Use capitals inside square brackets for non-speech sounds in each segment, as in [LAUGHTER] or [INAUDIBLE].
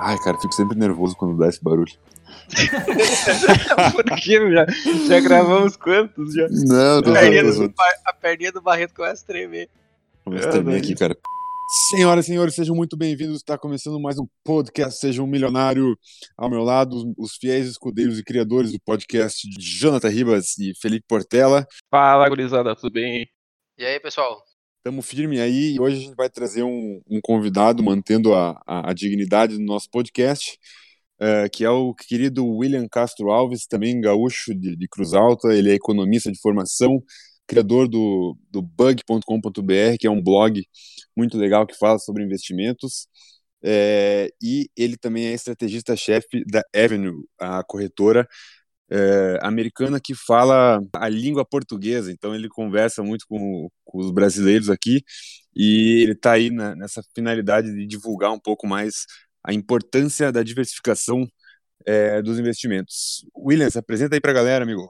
Ai, cara, fico sempre nervoso quando dá esse barulho. [LAUGHS] Por que? Já, já gravamos quantos? Já? Não, tô a, perninha tô do, a perninha do Barreto começa a tremer. Vamos também aqui, cara. Senhoras e senhores, sejam muito bem-vindos. Está começando mais um podcast Seja um Milionário. Ao meu lado, os- os fiéis escudeiros e criadores do podcast, Jonathan Ribas e Felipe Portela. Fala, gurizada, tudo bem? E aí, pessoal? Estamos firme aí e hoje a gente vai trazer um, um convidado, mantendo a, a, a dignidade do nosso podcast, eh, que é o querido William Castro Alves, também gaúcho de, de Cruz Alta. Ele é economista de formação, criador do, do bug.com.br, que é um blog muito legal que fala sobre investimentos. Eh, e ele também é estrategista-chefe da Avenue, a corretora eh, americana que fala a língua portuguesa, então ele conversa muito com, com os brasileiros aqui e ele está aí na- nessa finalidade de divulgar um pouco mais a importância da diversificação eh, dos investimentos. William, se apresenta aí para a galera, amigo.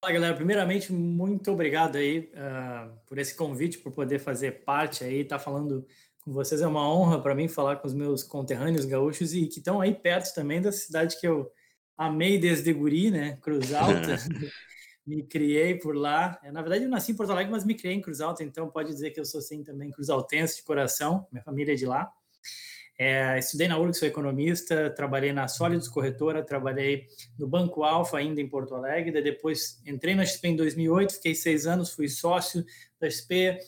Fala, galera. Primeiramente, muito obrigado aí ah, por esse convite, por poder fazer parte aí, estar falando com vocês. É uma honra para mim falar com os meus conterrâneos gaúchos e que estão aí perto também da cidade que eu amei desde guri, né? Cruz [LAUGHS] Alta. me criei por lá. É, Na verdade, eu nasci em Porto Alegre, mas me criei em Cruz Alta, então pode dizer que eu sou sim também cruzaltense de coração. Minha família é de lá. É, estudei na URGS, sou economista, trabalhei na Sólidos Corretora, trabalhei no Banco Alfa, ainda em Porto Alegre. Depois entrei na XP em 2008, fiquei seis anos, fui sócio da XP,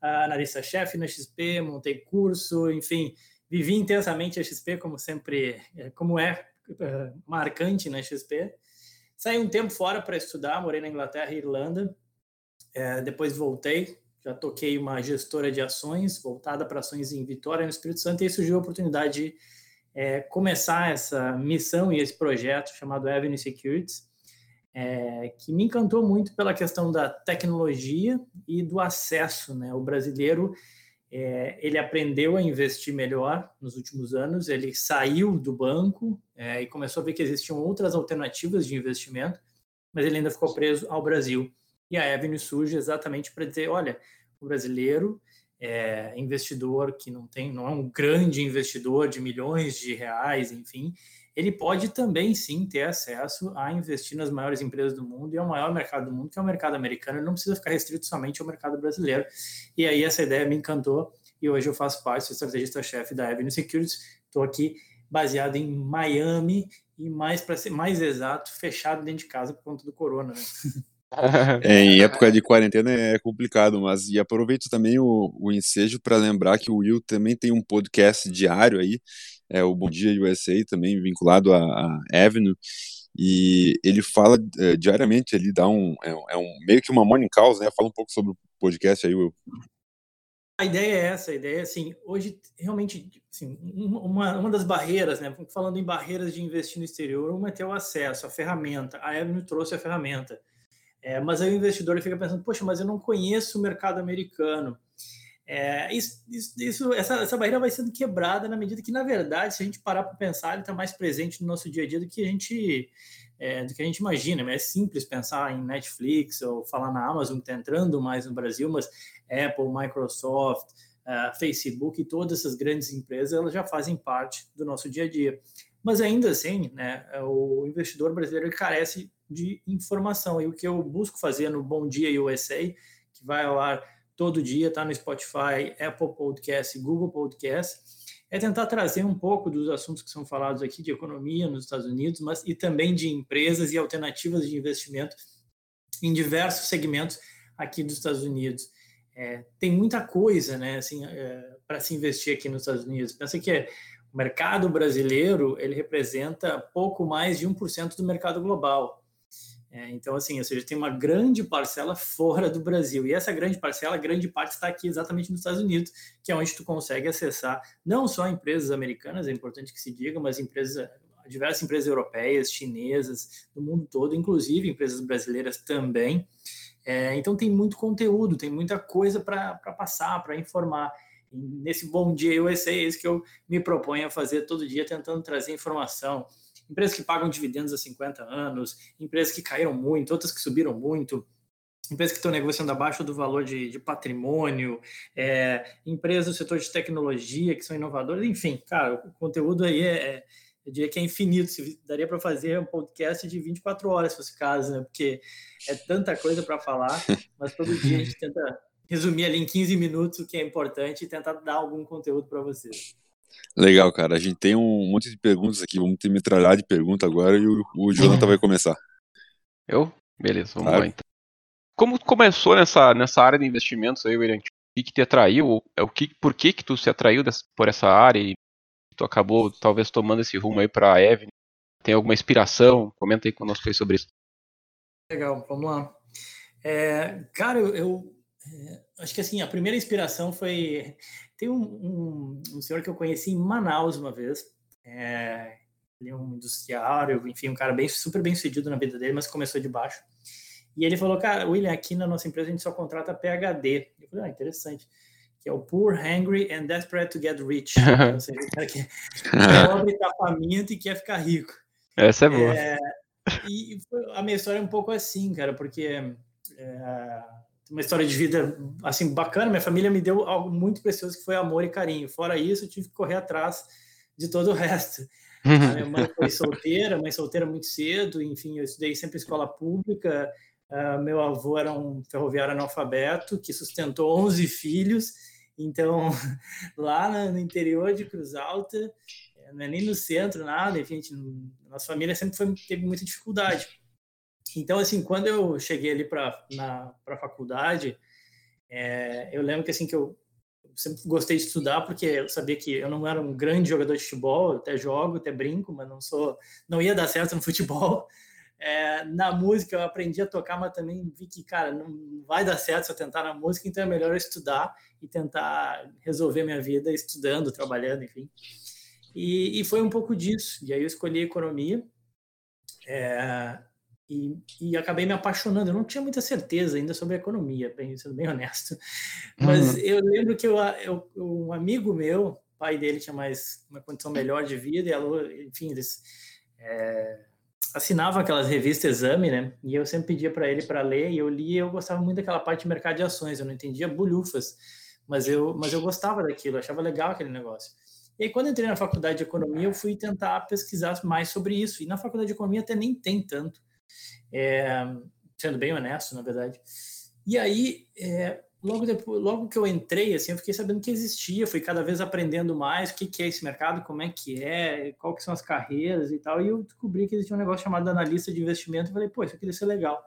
analista-chefe na XP, montei curso, enfim, vivi intensamente a XP, como sempre, eh, como é [LAUGHS] marcante na XP. Saí um tempo fora para estudar, morei na Inglaterra e Irlanda. Eh, depois voltei, já toquei uma gestora de ações voltada para ações em Vitória, no Espírito Santo, e aí surgiu a oportunidade de é, começar essa missão e esse projeto chamado Avenue Securities, é, que me encantou muito pela questão da tecnologia e do acesso. Né? O brasileiro é, ele aprendeu a investir melhor nos últimos anos, ele saiu do banco é, e começou a ver que existiam outras alternativas de investimento, mas ele ainda ficou preso ao Brasil. E a Avenue surge exatamente para dizer, olha, o brasileiro é, investidor que não tem, não é um grande investidor de milhões de reais, enfim, ele pode também sim ter acesso a investir nas maiores empresas do mundo e ao maior mercado do mundo, que é o mercado americano. Ele não precisa ficar restrito somente ao mercado brasileiro. E aí essa ideia me encantou e hoje eu faço parte, sou estrategista-chefe da Avenue Securities. Estou aqui baseado em Miami e mais para ser mais exato, fechado dentro de casa por conta do corona. Né? [LAUGHS] É, em época de quarentena é complicado, mas e aproveito também o, o ensejo para lembrar que o Will também tem um podcast diário aí, é o Bom Dia USA, também vinculado à, Avenue, e ele fala é, diariamente, ele dá um, é, é um meio que uma morning call, né? Fala um pouco sobre o podcast aí, Will. A ideia é essa, a ideia é assim, hoje realmente, assim, uma, uma das barreiras, né, falando em barreiras de investir no exterior, uma é ter o acesso, a ferramenta, a Avenue trouxe a ferramenta, É, mas aí o investidor fica pensando, poxa, mas eu não conheço o mercado americano. É, isso, isso, essa, essa barreira vai sendo quebrada na medida que, na verdade, se a gente parar para pensar, ele está mais presente no nosso dia a dia do que a gente é, do que a gente imagina. né? É simples pensar em Netflix ou falar na Amazon que está entrando mais no Brasil, mas Apple, Microsoft, ah, Facebook e todas essas grandes empresas elas já fazem parte do nosso dia a dia. Mas ainda assim, né, o investidor brasileiro carece de informação. E o que eu busco fazer no Bom Dia USA, que vai ao ar todo dia, está no Spotify, Apple Podcast, Google Podcast, é tentar trazer um pouco dos assuntos que são falados aqui de economia nos Estados Unidos, mas e também de empresas e alternativas de investimento em diversos segmentos aqui dos Estados Unidos. É, tem muita coisa, né, assim, para se investir aqui nos Estados Unidos. Pensa que é, o mercado brasileiro ele representa pouco mais de 1% do mercado global. É, então, assim, ou seja, tem uma grande parcela fora do Brasil. E essa grande parcela, grande parte está aqui exatamente nos Estados Unidos, que é onde tu consegue acessar não só empresas americanas, é importante que se diga, mas empresas, diversas empresas europeias, chinesas, do mundo todo, inclusive empresas brasileiras também. É, então tem muito conteúdo, tem muita coisa para passar, para informar. E nesse Bom Dia USA, é isso que eu me proponho a fazer todo dia, tentando trazer informação. Empresas que pagam dividendos há 50 anos, empresas que caíram muito, outras que subiram muito, empresas que estão negociando abaixo do valor de, de patrimônio, é, empresas do setor de tecnologia que são inovadoras, enfim, cara, o conteúdo aí é, é eu diria que é infinito, daria para fazer um podcast de 24 horas, se fosse caso, né? Porque é tanta coisa para falar, [LAUGHS] mas todo dia a gente tenta resumir ali em 15 minutos o que é importante e tentar dar algum conteúdo para vocês. Legal, cara. A gente tem um monte de perguntas aqui, vamos ter metralhar de pergunta agora e o, o Jonathan vai começar. Eu? Beleza, vamos claro. lá então. Como começou nessa, nessa área de investimentos aí, William? O que, que te atraiu? É o que, por que, que tu se atraiu dessa, por essa área e tu acabou talvez tomando esse rumo aí para a Evan? Tem alguma inspiração? Comenta aí conosco aí sobre isso. Legal, vamos lá. É, cara, eu, eu é, acho que assim, a primeira inspiração foi. Tem um, um, um senhor que eu conheci em Manaus uma vez. É, ele é um industriário, enfim, um cara bem, super bem sucedido na vida dele, mas começou de baixo. E ele falou, cara, William, aqui na nossa empresa a gente só contrata PHD. Eu falei, ah, interessante. Que é o Poor, Hungry and Desperate to Get Rich. Ou seja, o cara que é pobre, está faminto e quer ficar rico. Essa é boa. É, e a minha história é um pouco assim, cara, porque é, uma história de vida assim bacana. Minha família me deu algo muito precioso que foi amor e carinho. Fora isso, eu tive que correr atrás de todo o resto. A minha mãe foi solteira, mãe solteira muito cedo, enfim, eu estudei sempre escola pública, Uh, meu avô era um ferroviário analfabeto que sustentou 11 filhos. Então, [LAUGHS] lá no interior de Cruz Alta, eh, é nem no centro, nada, enfim, gente, nossa família sempre foi, teve muita dificuldade. Então, assim, quando eu cheguei ali para a faculdade, é, eu lembro que, assim, que eu sempre gostei de estudar porque eu sabia que eu não era um grande jogador de futebol, até jogo, até brinco, mas não sou, não ia dar certo no futebol. É, na música eu aprendi a tocar, mas também vi que, cara, não vai dar certo se eu tentar na música, então é melhor estudar e tentar resolver minha vida estudando, trabalhando, enfim. E, e foi um pouco disso. E aí eu escolhi economia é, e, e, acabei me apaixonando. Eu não tinha muita certeza ainda sobre economia, bem, sendo bem honesto. Mas uhum. eu lembro que eu, eu, um amigo meu, pai dele tinha mais uma condição melhor de vida, e enfim, eles. É, assinava aquelas revistas Exame, né? E eu sempre pedia para ele para ler e eu lia. Eu gostava muito daquela parte de mercado de ações. Eu não entendia bolhufas, mas eu, mas eu gostava daquilo. Achava legal aquele negócio. E aí, quando entrei na faculdade de economia, eu fui tentar pesquisar mais sobre isso. E na faculdade de economia até nem tem tanto, é, sendo bem honesto, na verdade. E aí, é, logo depois, logo que eu entrei, assim, eu fiquei sabendo que existia, fui cada vez aprendendo mais o que, que é esse mercado, como é que é, que são as carreiras e tal, e eu descobri que existia um negócio chamado analista de investimento, e falei, pô, isso aqui deve ser legal.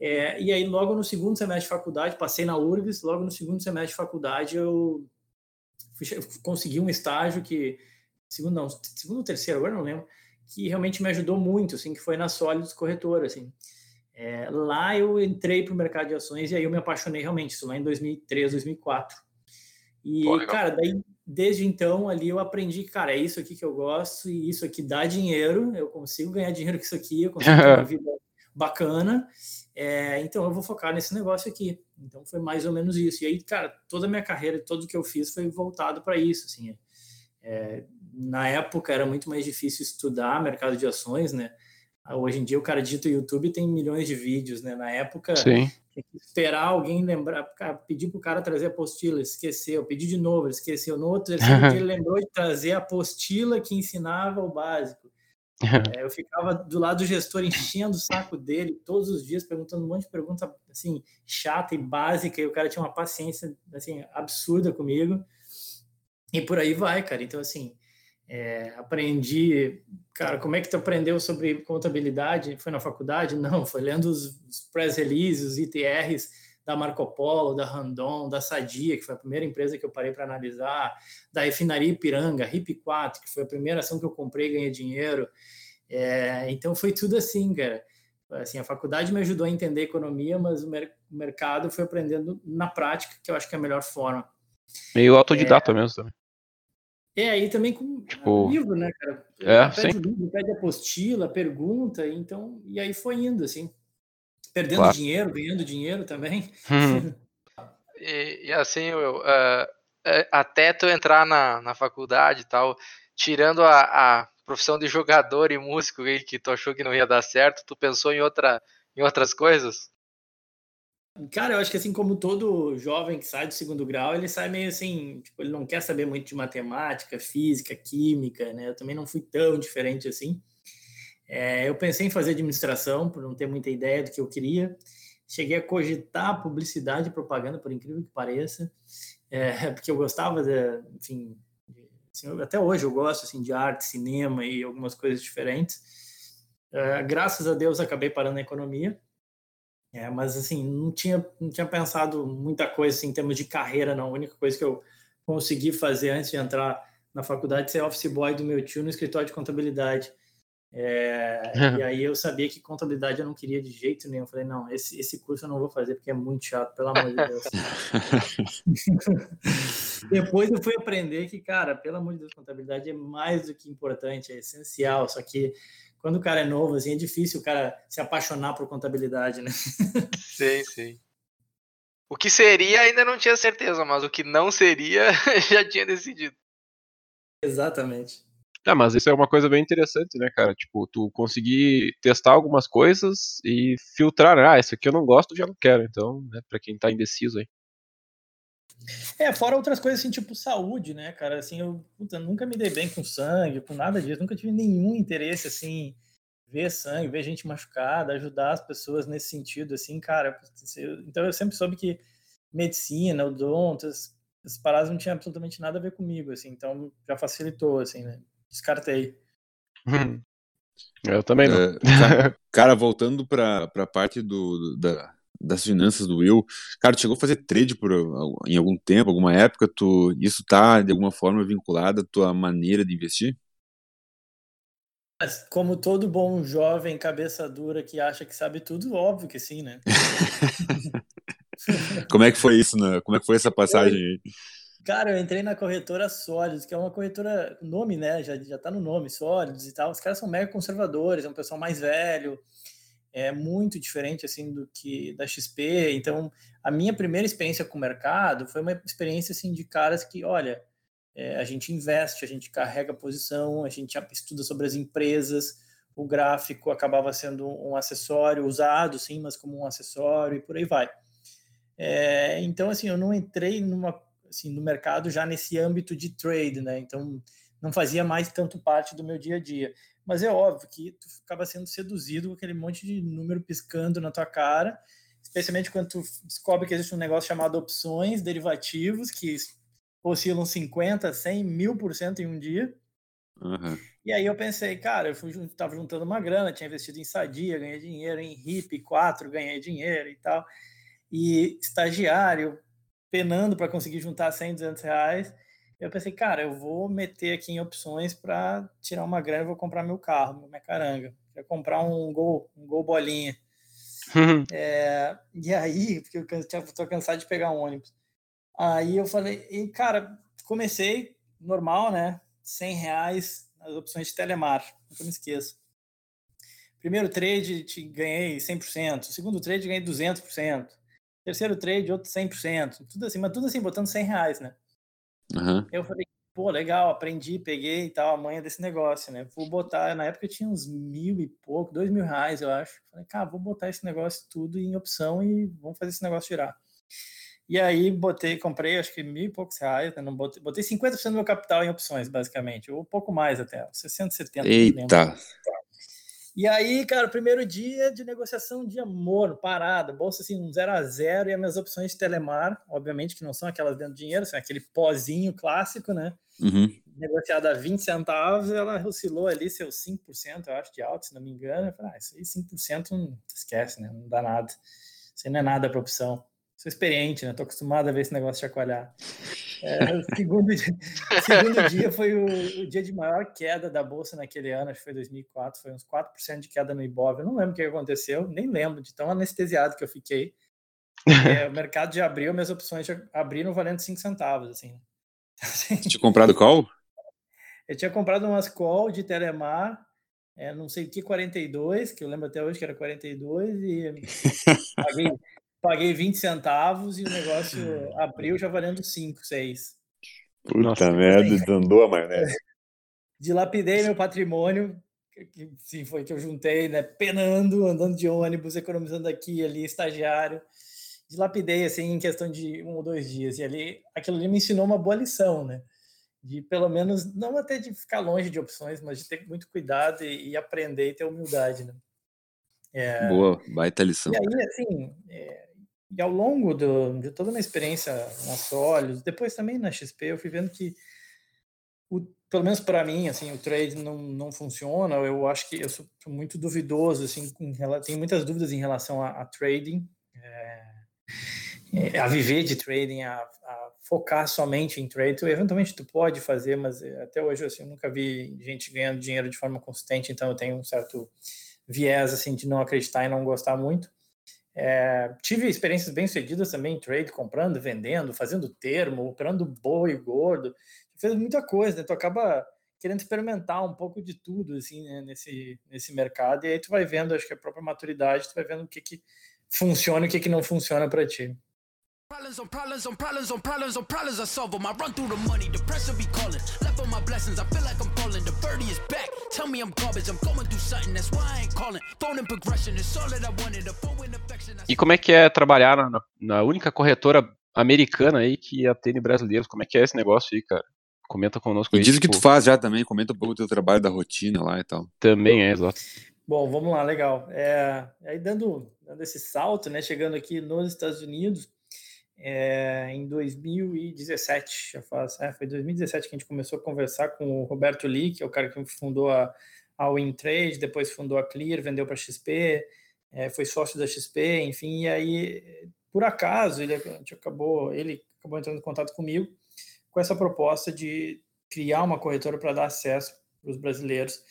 É, e aí, logo no segundo semestre de faculdade, passei na URGS, logo no segundo semestre de faculdade, eu fui, consegui um estágio que, segundo não, segundo ou terceiro, agora não lembro, que realmente me ajudou muito, assim, que foi na Sólidos Corretora, assim, é, lá eu entrei para o mercado de ações e aí eu me apaixonei realmente, isso lá em 2003, 2004. E, Pô, cara, daí, desde então, ali eu aprendi, cara, é isso aqui que eu gosto e isso aqui dá dinheiro, eu consigo ganhar dinheiro com isso aqui, eu consigo ter uma [LAUGHS] vida bacana, é, então eu vou focar nesse negócio aqui. Então foi mais ou menos isso. E aí, cara, toda a minha carreira, tudo que eu fiz foi voltado para isso, assim. É, na época era muito mais difícil estudar mercado de ações, né? Hoje em dia o cara digita YouTube tem milhões de vídeos, né? Na época, Sim. tinha que esperar alguém lembrar, pedir para o cara trazer a apostila, esqueceu, pedir de novo, esqueceu. No outro [LAUGHS] ele lembrou de trazer a apostila que ensinava o básico. [LAUGHS] É, eu ficava do lado do gestor enchendo o saco dele todos os dias, perguntando um monte de pergunta assim, chata e básica, e o cara tinha uma paciência assim, absurda comigo. E por aí vai, cara. Então, assim, é, aprendi, cara, como é que tu aprendeu sobre contabilidade? Foi na faculdade? [LAUGHS] Não, foi lendo os, os press releases, os ITRs da Marco Polo, da Randon, da Sadia, que foi a primeira empresa que eu parei para analisar, da refinaria Ipiranga, RIP 4, que foi a primeira ação que eu comprei e ganhei dinheiro. É, então foi tudo assim, cara. Assim, a faculdade me ajudou a entender economia, mas o, mer o mercado foi aprendendo na prática, que eu acho que é a melhor forma. Meio autodidata é, mesmo também. É, aí também com tipo, livro, né, cara? É, pede sim. livro, pede apostila, pergunta, então, e aí foi indo, assim. Perdendo claro. dinheiro, ganhando dinheiro também. Hum. [LAUGHS] e, e, assim, eu, uh, até tu entrar na, na faculdade e tal, tirando a, a profissão de jogador e músico que tu achou que não ia dar certo, tu pensou em, outra, em outras coisas? Cara, eu acho que assim como todo jovem que sai do segundo grau, ele sai meio assim, tipo, ele não quer saber muito de matemática, física, química, né? Eu também não fui tão diferente assim. É, eu pensei em fazer administração, por não ter muita ideia do que eu queria. Cheguei a cogitar publicidade e propaganda, por incrível que pareça, é, [LAUGHS] porque eu gostava, de, enfim, de, assim, até hoje eu gosto assim, de arte, cinema e algumas coisas diferentes. É, graças a Deus acabei parando na economia é, mas assim, não tinha, não tinha pensado muita coisa assim, em termos de carreira, não. A única coisa que eu consegui fazer antes de entrar na faculdade ser office boy do meu tio no escritório de contabilidade. É, [LAUGHS] e aí eu sabia que contabilidade eu não queria de jeito nenhum. Eu falei, não, esse, esse curso eu não vou fazer porque é muito chato, pelo amor de Deus. [LAUGHS] Depois eu fui aprender que, cara, pelo amor de Deus, contabilidade é mais do que importante, é essencial. Só que quando o cara é novo, assim, é difícil o cara se apaixonar por contabilidade, né? Sim, sim. O que seria ainda não tinha certeza, mas o que não seria [LAUGHS] já tinha decidido. Exatamente. Ah, mas isso é uma coisa bem interessante, né, cara? Tipo, tu conseguir testar algumas coisas e filtrar, né? ah, isso aqui eu não gosto, já não quero. Então, né, pra quem tá indeciso aí. É, fora outras coisas assim, tipo saúde, né, cara? Assim, eu puta, nunca me dei bem com sangue, com nada disso, nunca tive nenhum interesse, assim, ver sangue, ver gente machucada, ajudar as pessoas nesse sentido, assim, cara. Então eu sempre soube que medicina, odonto, as, as paradas não tinham absolutamente nada a ver comigo, assim, então já facilitou, assim, né? Descartei. Eu também não. É, cara, cara, voltando para a parte do, da, das finanças do Will. Cara, tu chegou a fazer trade por, em algum tempo, alguma época? Tu, isso tá de alguma forma vinculado à tua maneira de investir? Como todo bom jovem cabeça dura que acha que sabe tudo, óbvio que sim, né? [LAUGHS] Como é que foi isso, né? Como é que foi essa passagem aí? Cara, eu entrei na corretora Sólidos, que é uma corretora, nome, né? Já, já tá no nome, Sólidos e tal. Os caras são mega conservadores, é um pessoal mais velho é muito diferente assim do que da XP. Então, a minha primeira experiência com o mercado foi uma experiência assim de caras que, olha, é, a gente investe, a gente carrega posição, a gente estuda sobre as empresas. O gráfico acabava sendo um acessório usado, sim, mas como um acessório e por aí vai. É, então, assim, eu não entrei numa, assim, no mercado já nesse âmbito de trade, né? Então, não fazia mais tanto parte do meu dia a dia. Mas é óbvio que tu ficava sendo seduzido com aquele monte de número piscando na tua cara, especialmente quando tu descobre que existe um negócio chamado opções derivativos, que oscilam 50, 100, mil por cento em um dia. Uhum. E aí eu pensei, cara, eu fui, tava juntando uma grana, tinha investido em Sadia, ganhei dinheiro, em RIP 4, ganhei dinheiro e tal. E estagiário, penando para conseguir juntar 100, 200 reais. Eu pensei, cara, eu vou meter aqui em opções para tirar uma grana, vou comprar meu carro, minha caranga. Vou comprar um gol, um gol bolinha. é, e aí, [LAUGHS] porque eu estou cansado de pegar um ônibus. Aí eu falei, e cara, comecei normal, né? 100 reais nas opções de Telemar, nunca me esqueço. Primeiro trade, te ganhei 100%. Segundo trade, ganhei 200%. Terceiro trade, outro 100%. Tudo assim, mas tudo assim, botando 100 reais, né? Uhum. Eu falei, pô, legal, aprendi, peguei e tal, a manha desse negócio, né? Vou botar, na época tinha uns mil e pouco, dois mil reais, eu acho. Falei, cara, vou botar esse negócio tudo em opção e vamos fazer esse negócio girar. E aí botei, comprei acho que mil e poucos reais, né? Não botei, botei 50% do meu capital em opções, basicamente, ou um pouco mais até, 60, 70. Eita! E aí, cara, primeiro dia de negociação de amor, parada, bolsa assim, um zero a zero, e as minhas opções de Telemar, obviamente que não são aquelas dentro do dinheiro, são aquele pozinho clássico, né? Uhum. Negociada a 20 centavos, ela oscilou ali seus 5%, eu acho, de alto, se não me engano. Eu falei, ah, isso aí 5% não esquece, né? Não dá nada. Isso aí não é nada para opção. Sou experiente, né? Tô acostumado a ver esse negócio chacoalhar. É, o segundo, dia, [LAUGHS] segundo dia foi o, o, dia de maior queda da bolsa naquele ano, acho que foi 2004, foi uns 4% de queda no Ibov. Eu não lembro o que aconteceu, nem lembro de tão anestesiado que eu fiquei. [LAUGHS] É, o mercado já abriu, minhas opções já abriram valendo 5 centavos, assim. Tinha [LAUGHS] comprado call? Eu tinha comprado umas call de Telemar, é, não sei o que, 42, que eu lembro até hoje que era 42, e paguei, paguei 20 centavos e o negócio abriu já valendo 5, 6. Puta Nossa, merda, desandou a maionese. [LAUGHS] Dilapidei meu patrimônio, que sim, foi que eu juntei, né? Penando, andando de ônibus, economizando aqui ali, estagiário. dilapidei assim em questão de um ou dois dias. E ali, aquilo ali me ensinou uma boa lição, né? De pelo menos, não até de ficar longe de opções, mas de ter muito cuidado e, e aprender e ter humildade, né? É, boa, baita lição. E aí, assim, é, e ao longo do, de toda a minha experiência na Solis, depois também na XP, eu fui vendo que o, pelo menos para mim, assim, o trade não, não funciona. Eu acho que eu sou muito duvidoso, assim, com, tenho muitas dúvidas em relação a, a trading, é, a viver de trading, a, a, focar somente em trade. Tu, eventualmente tu pode fazer, mas é, até hoje assim, eu nunca vi gente ganhando dinheiro de forma consistente, então eu tenho um certo viés assim de não acreditar e não gostar muito. É, tive experiências bem sucedidas também em trade, comprando, vendendo, fazendo termo, operando boi gordo fez muita coisa, né? Tu acaba querendo experimentar um pouco de tudo, assim, né? nesse, nesse mercado, e aí tu vai vendo, acho que a própria maturidade, tu vai vendo o que que funciona e o que que não funciona para ti. Problems on problems on problems on problems on problems I solve them. I run through the money, the pressure be calling. Left on my blessings, I feel like I'm falling. The birdie is back. Tell me I'm garbage, I'm going through something, that's why I ain't calling. Phone and progression, it's all that I wanted. A phone in affection. E como é que é trabalhar na, na única corretora americana aí que atende brasileiros? Como é que é esse negócio aí, cara? Comenta conosco aí. Diz o que tipo... tu faz já também, comenta um pouco do teu trabalho, da rotina lá e tal. Também é, exato. Bom, vamos lá, legal. É, aí dando, dando esse salto, né, chegando aqui nos Estados Unidos, é, em 2017, já faz, é, foi 2017 que a gente começou a conversar com o Roberto Lee, que é o cara que fundou a, a WinTrade, depois fundou a Clear, vendeu para a XP, é, foi sócio da XP, enfim, e aí, por acaso, ele, acabou, ele acabou entrando em contato comigo, com essa proposta de criar uma corretora para dar acesso para os brasileiros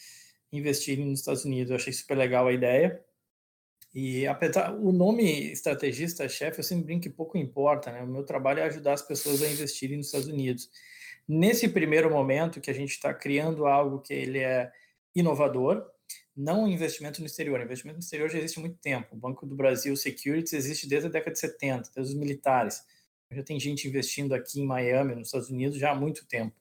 investirem nos Estados Unidos. Eu achei super legal a ideia. E apesar o nome estrategista-chefe, eu sempre brinco que pouco importa, né? O meu trabalho é ajudar as pessoas a investirem nos Estados Unidos. Nesse primeiro momento que a gente está criando algo que ele é inovador, não investimento no exterior. Investimento no exterior já existe há muito tempo. O Banco do Brasil Securities existe desde a década de 70, desde os militares. Já tem gente investindo aqui em Miami, nos Estados Unidos, já há muito tempo.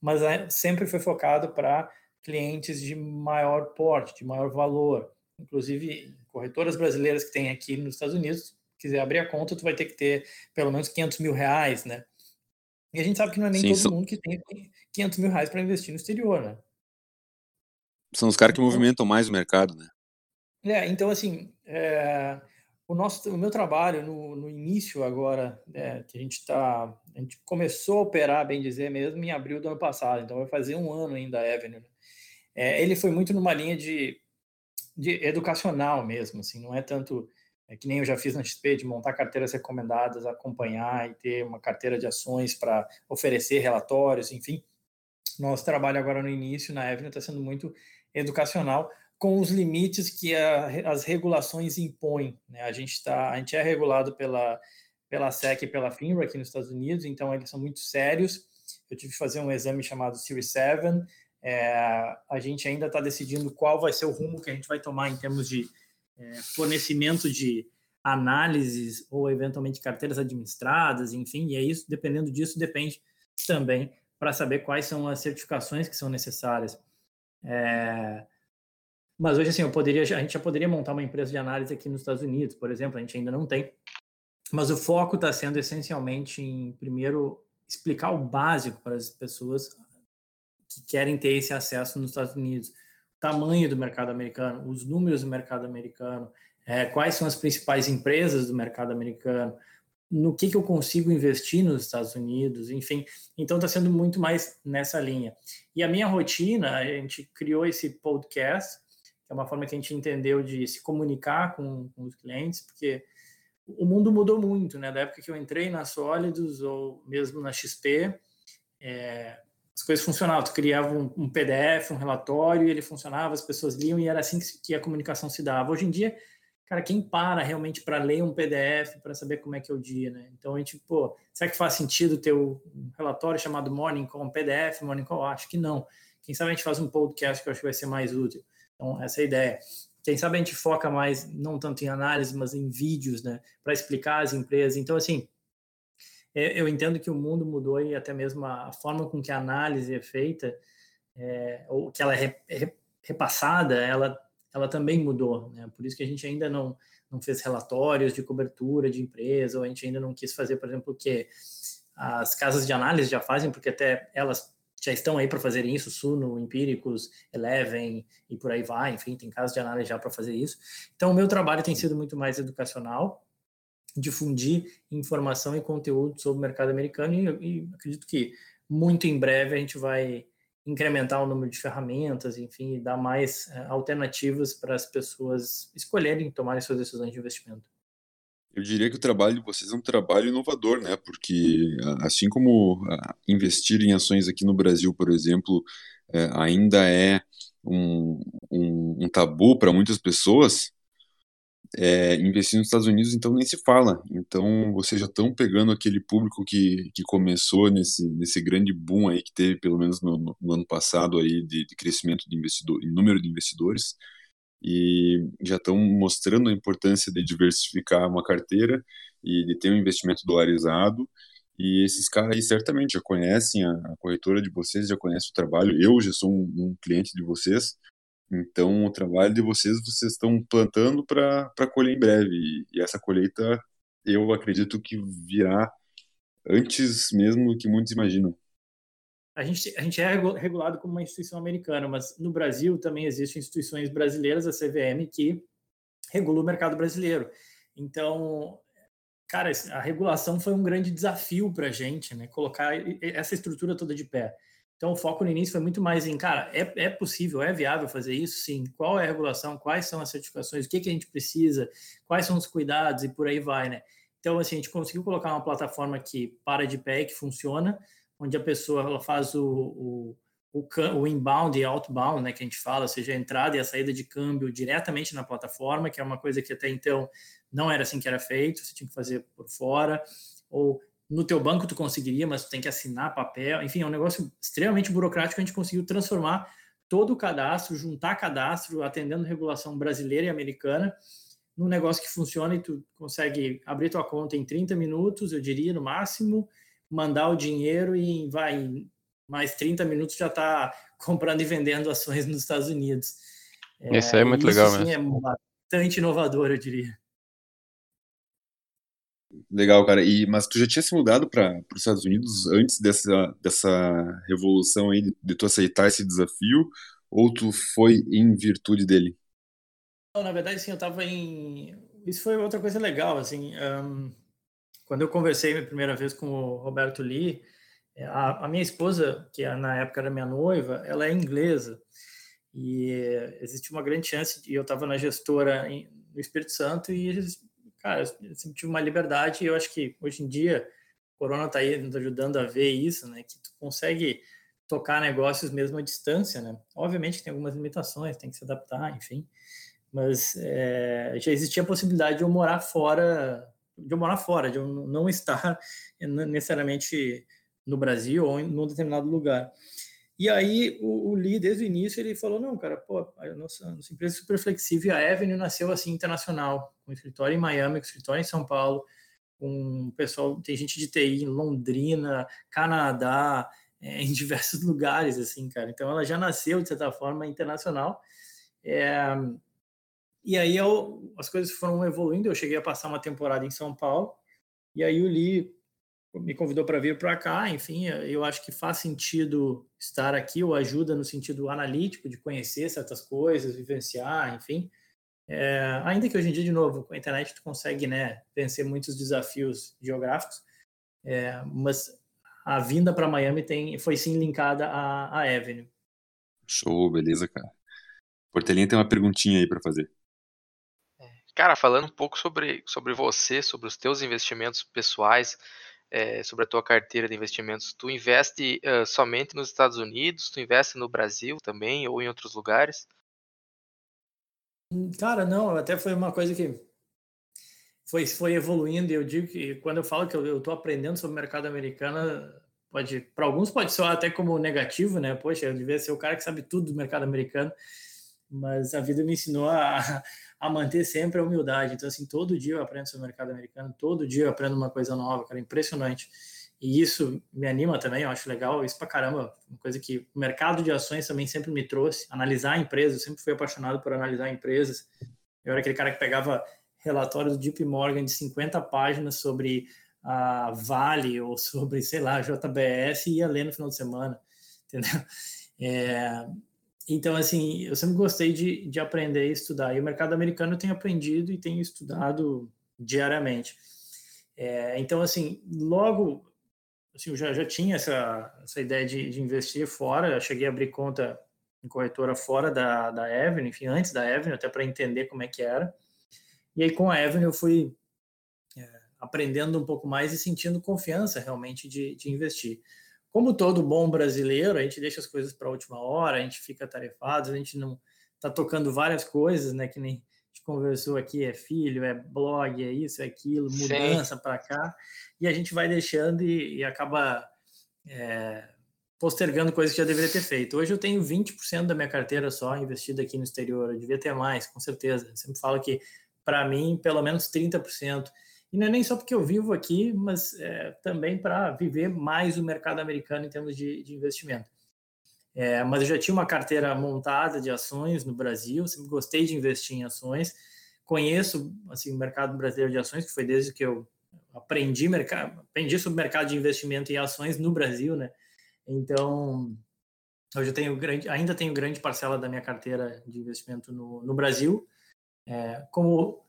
Mas é, sempre foi focado para clientes de maior porte, de maior valor. Inclusive, corretoras brasileiras que tem aqui nos Estados Unidos, quiser abrir a conta, tu vai ter que ter pelo menos 500 mil reais, né? E a gente sabe que não é nem Sim, todo são... mundo que tem 500 mil reais para investir no exterior, né? São os caras que então movimentam mais o mercado, né? É, então assim, é, o nosso, o meu trabalho no, no início agora, né, que a gente está, a gente começou a operar, bem dizer mesmo, em abril do ano passado, então vai fazer um ano ainda Avenue. Né? É, ele foi muito numa linha de, de educacional mesmo, assim, não é tanto é, que nem eu já fiz na XP, de montar carteiras recomendadas, acompanhar e ter uma carteira de ações para oferecer relatórios, enfim. Nosso trabalho agora no início na Avenue está sendo muito educacional, com os limites que a, as regulações impõem. Né? A gente tá, a gente é regulado pela pela SEC e pela FINRA aqui nos Estados Unidos, então eles são muito sérios. Eu tive que fazer um exame chamado Series 7. É, a gente ainda está decidindo qual vai ser o rumo que a gente vai tomar em termos de é, fornecimento de análises ou eventualmente carteiras administradas, enfim, e é isso, dependendo disso, depende também para saber quais são as certificações que são necessárias. É, mas hoje, assim, poderia, a gente já poderia montar uma empresa de análise aqui nos Estados Unidos, por exemplo, a gente ainda não tem. Mas o foco está sendo essencialmente em, primeiro, explicar o básico para as pessoas que querem ter esse acesso nos Estados Unidos. O tamanho do mercado americano, os números do mercado americano, é, quais são as principais empresas do mercado americano, no que, que eu consigo investir nos Estados Unidos, enfim. Então está sendo muito mais nessa linha. E a minha rotina, a gente criou esse podcast que é uma forma que a gente entendeu de se comunicar com, com os clientes, porque o mundo mudou muito, né? Da época que eu entrei na Sólidos ou mesmo na XP, é, as coisas funcionavam. Tu criava um, um, PDF, um relatório, e ele funcionava, as pessoas liam e era assim que, que a comunicação se dava. Hoje em dia, cara, quem para realmente para ler um PDF para saber como é que é o dia, né? Então a gente, pô, será que faz sentido ter um relatório chamado Morning Call, um PDF, Morning Call? Acho que não. Quem sabe a gente faz um podcast que eu acho que vai ser mais útil. Então, essa é a ideia. Quem sabe a gente foca mais, não tanto em análise, mas em vídeos, né, para explicar as empresas. Então, assim, eu entendo que o mundo mudou e até mesmo a forma com que a análise é feita, é, ou que ela é repassada, ela ela também mudou, né? Por isso que a gente ainda não, não fez relatórios de cobertura de empresa, ou a gente ainda não quis fazer, por exemplo, o que as casas de análise já fazem, porque até elas já estão aí para fazer isso, Suno, Empíricos, Eleven e por aí vai, enfim, tem casas de análise já para fazer isso. Então, o meu trabalho tem sido muito mais educacional, difundir informação e conteúdo sobre o mercado americano e, e acredito que muito em breve a gente vai incrementar o número de ferramentas, enfim, e dar mais uh, alternativas para as pessoas escolherem tomarem suas decisões de investimento. Eu diria que o trabalho de vocês é um trabalho inovador, né? Porque assim como investir em ações aqui no Brasil, por exemplo, é, ainda é um, um, um tabu para muitas pessoas, é, investir nos Estados Unidos, então nem se fala. Então, vocês já estão pegando aquele público que, que começou nesse, nesse grande boom aí que teve, pelo menos no, no ano passado, aí, de, de crescimento de investidor, em número de investidores, e já estão mostrando a importância de diversificar uma carteira e de ter um investimento dolarizado. E esses caras aí certamente já conhecem a, a corretora de vocês, já conhecem o trabalho. Eu já sou um, um cliente de vocês, então, o trabalho de vocês, vocês estão plantando para colher em breve. E, e, essa colheita, eu acredito que virá antes mesmo do que muitos imaginam. A gente, a gente é regulado como uma instituição americana, mas no Brasil também existem instituições brasileiras, a CVM, que regula o mercado brasileiro. Então, cara, a regulação foi um grande desafio para a gente, né? Colocar essa estrutura toda de pé. Então, o foco no início foi muito mais em, cara, é, é possível, é viável fazer isso? Sim. Qual é a regulação? Quais são as certificações? O que, que a gente precisa? Quais são os cuidados? E por aí vai, né? Então, assim, a gente conseguiu colocar uma plataforma que para de pé, que funciona, onde a pessoa ela faz o, o, o, o inbound e outbound, né, que a gente fala, ou seja, a entrada e a saída de câmbio diretamente na plataforma, que é uma coisa que até então não era assim que era feito, você tinha que fazer por fora, ou no teu banco tu conseguiria, mas tu tem que assinar papel. Enfim, é um negócio extremamente burocrático. A gente conseguiu transformar todo o cadastro, juntar cadastro, atendendo regulação brasileira e americana, num negócio que funciona e tu consegue abrir tua conta em 30 minutos, eu diria, no máximo, mandar o dinheiro e vai em mais 30 minutos já está [LAUGHS] comprando e vendendo ações nos Estados Unidos. Isso é, é muito legal sim, mesmo. é bastante inovador, eu diria. Legal, cara. E, mas tu já tinha se mudado para os Estados Unidos antes dessa, dessa revolução aí, de, tu aceitar esse desafio, ou tu foi em virtude dele? Na verdade, sim, eu estava em... Isso foi outra coisa legal, assim, um, quando eu conversei a primeira vez com o Roberto Lee, a, a minha esposa, que é, na época era minha noiva, ela é inglesa, e existe uma grande chance, e eu estava na gestora em, no Espírito Santo, e eles cara, eu sempre tive uma liberdade e eu acho que hoje em dia o Corona está aí nos ajudando a ver isso, né? Que tu consegue tocar negócios mesmo à distância, né? Obviamente tem algumas limitações, tem que se adaptar, enfim. Mas é, já existia a possibilidade de eu morar fora, de eu morar fora, de eu não estar [LAUGHS] necessariamente no Brasil ou em um determinado lugar. E aí o, o Lee, desde o início, ele falou, não, cara, pô, a nossa, a nossa empresa é super flexível, a Avenue nasceu assim internacional, com escritório em Miami, com escritório em São Paulo, com pessoal, tem gente de TI em Londrina, Canadá, é, [LAUGHS] em diversos lugares, assim, cara. Então ela já nasceu, de certa forma, internacional. É, e aí eu, as coisas foram evoluindo, eu cheguei a passar uma temporada em São Paulo, e aí o Lee me convidou para vir para cá, enfim, eu acho que faz sentido estar aqui, ou ajuda no sentido analítico, de conhecer certas coisas, vivenciar, enfim. É, ainda que hoje em dia, de novo, com a internet tu consegue né, vencer muitos desafios geográficos, é, mas a vinda para Miami tem, foi sim linkada à, à Avenue. Show, beleza, cara. Portelinha tem uma perguntinha aí para fazer. É, cara, falando um pouco sobre, sobre você, sobre os teus investimentos pessoais, é, sobre a tua carteira de investimentos, tu investe uh, somente nos Estados Unidos, tu investe no Brasil também ou em outros lugares? Cara, não, até foi uma coisa que foi, foi evoluindo. E eu digo que quando eu falo que eu estou aprendendo sobre o mercado americano, pode, para alguns pode soar até como negativo, né? Poxa, eu devia ser o cara que sabe tudo do mercado americano, mas a vida me ensinou a, [LAUGHS] a manter sempre a humildade. Então, assim, todo dia eu aprendo sobre o mercado americano, todo dia eu aprendo uma coisa nova, cara, impressionante. e isso me anima também, eu acho legal, isso pra caramba, uma coisa que o mercado de ações também sempre me trouxe, analisar empresas, eu sempre fui apaixonado por analisar empresas. Eu era aquele cara que pegava relatório do JP Morgan de 50 páginas sobre a Vale ou sobre, sei lá, JBS e ia ler no final de semana, [LAUGHS] entendeu? É, então, assim, eu sempre gostei de, de aprender e estudar. E o mercado americano eu tenho aprendido e tenho estudado diariamente. É, então, assim, logo, assim, eu já, já tinha essa, essa ideia de, de investir fora. Eu cheguei a abrir conta em corretora fora da, da Avenue, enfim, antes da Avenue, até para entender como é que era. E aí, com a Avenue, eu fui é, aprendendo um pouco mais e sentindo confiança realmente de, de investir como todo bom brasileiro, a gente deixa as coisas para a última hora, a gente fica tarefado, a gente não está tocando várias coisas, né? Que nem a gente conversou aqui, é filho, é blog, é isso, é aquilo, mudança para cá, e a gente vai deixando e, e acaba é, postergando coisas que já deveria ter feito. Hoje eu tenho 20% da minha carteira só investida aqui no exterior, eu devia ter mais, com certeza. Eu sempre falo que, para mim, pelo menos 30%. E não é nem só porque eu vivo aqui, mas é, também para viver mais o mercado americano em termos de, de investimento. É, mas eu já tinha uma carteira montada de ações no Brasil, sempre gostei de investir em ações. Conheço assim, o mercado brasileiro de ações, que foi desde que eu aprendi, aprendi sobre o mercado de investimento em ações no Brasil, né? Então, hoje eu tenho grande, ainda tenho grande parcela da minha carteira de investimento no, no Brasil. É, como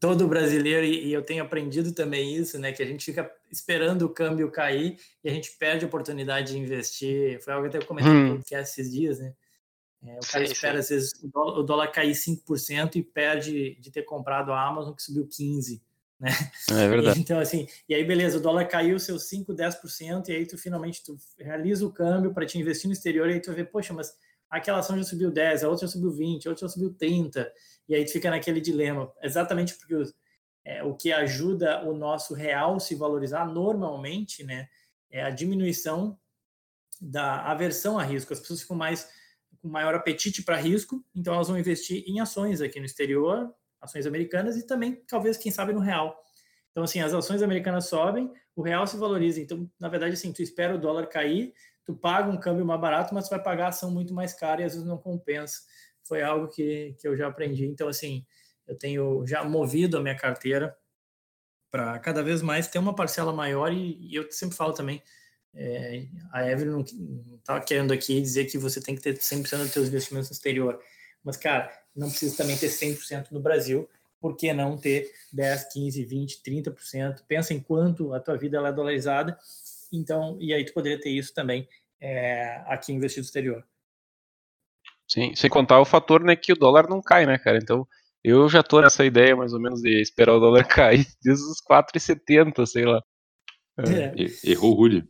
todo brasileiro, e, eu tenho aprendido também isso, né? Que a gente fica esperando o câmbio cair e a gente perde a oportunidade de investir. Foi algo que eu comentei hum. no podcast esses dias, né? É, o cara sim, espera, sim. às vezes, o dólar, o dólar cair 5% e perde de ter comprado a Amazon, que subiu 15%. Né? É verdade. [LAUGHS] Então, assim, e aí, beleza, o dólar caiu seus 5, 10%, e aí tu finalmente tu realiza o câmbio para te investir no exterior, e aí tu vê, poxa, mas aquela ação já subiu 10, a outra já subiu 20, a outra já subiu 30, e aí fica naquele dilema, exatamente porque o, é, o que ajuda o nosso real se valorizar normalmente, né, é a diminuição da aversão a risco. As pessoas ficam mais com maior apetite para risco, então elas vão investir em ações aqui no exterior, ações americanas e também talvez quem sabe no real. Então assim, as ações americanas sobem, o real se valoriza. Então, na verdade, assim, tu espera o dólar cair, tu paga um câmbio mais barato, mas tu vai pagar a ação muito mais cara e às vezes não compensa. Foi algo que, que eu já aprendi. Então, assim, eu tenho já movido a minha carteira para cada vez mais ter uma parcela maior e, e eu sempre falo também, é, a Evelyn não está querendo aqui dizer que você tem que ter 100% dos seus investimentos no exterior, mas, cara, não precisa também ter 100% no Brasil, por que não ter 10, 15, 20, 30%? Pensa em quanto a tua vida é dolarizada então, e aí tu poderia ter isso também é, aqui investido no exterior. Sim, sem contar o fator né, que o dólar não cai, né, cara? Então, eu já tô nessa ideia mais ou menos de esperar o dólar [LAUGHS] cair desde os 4,70, sei lá. É. Errou o Rudy.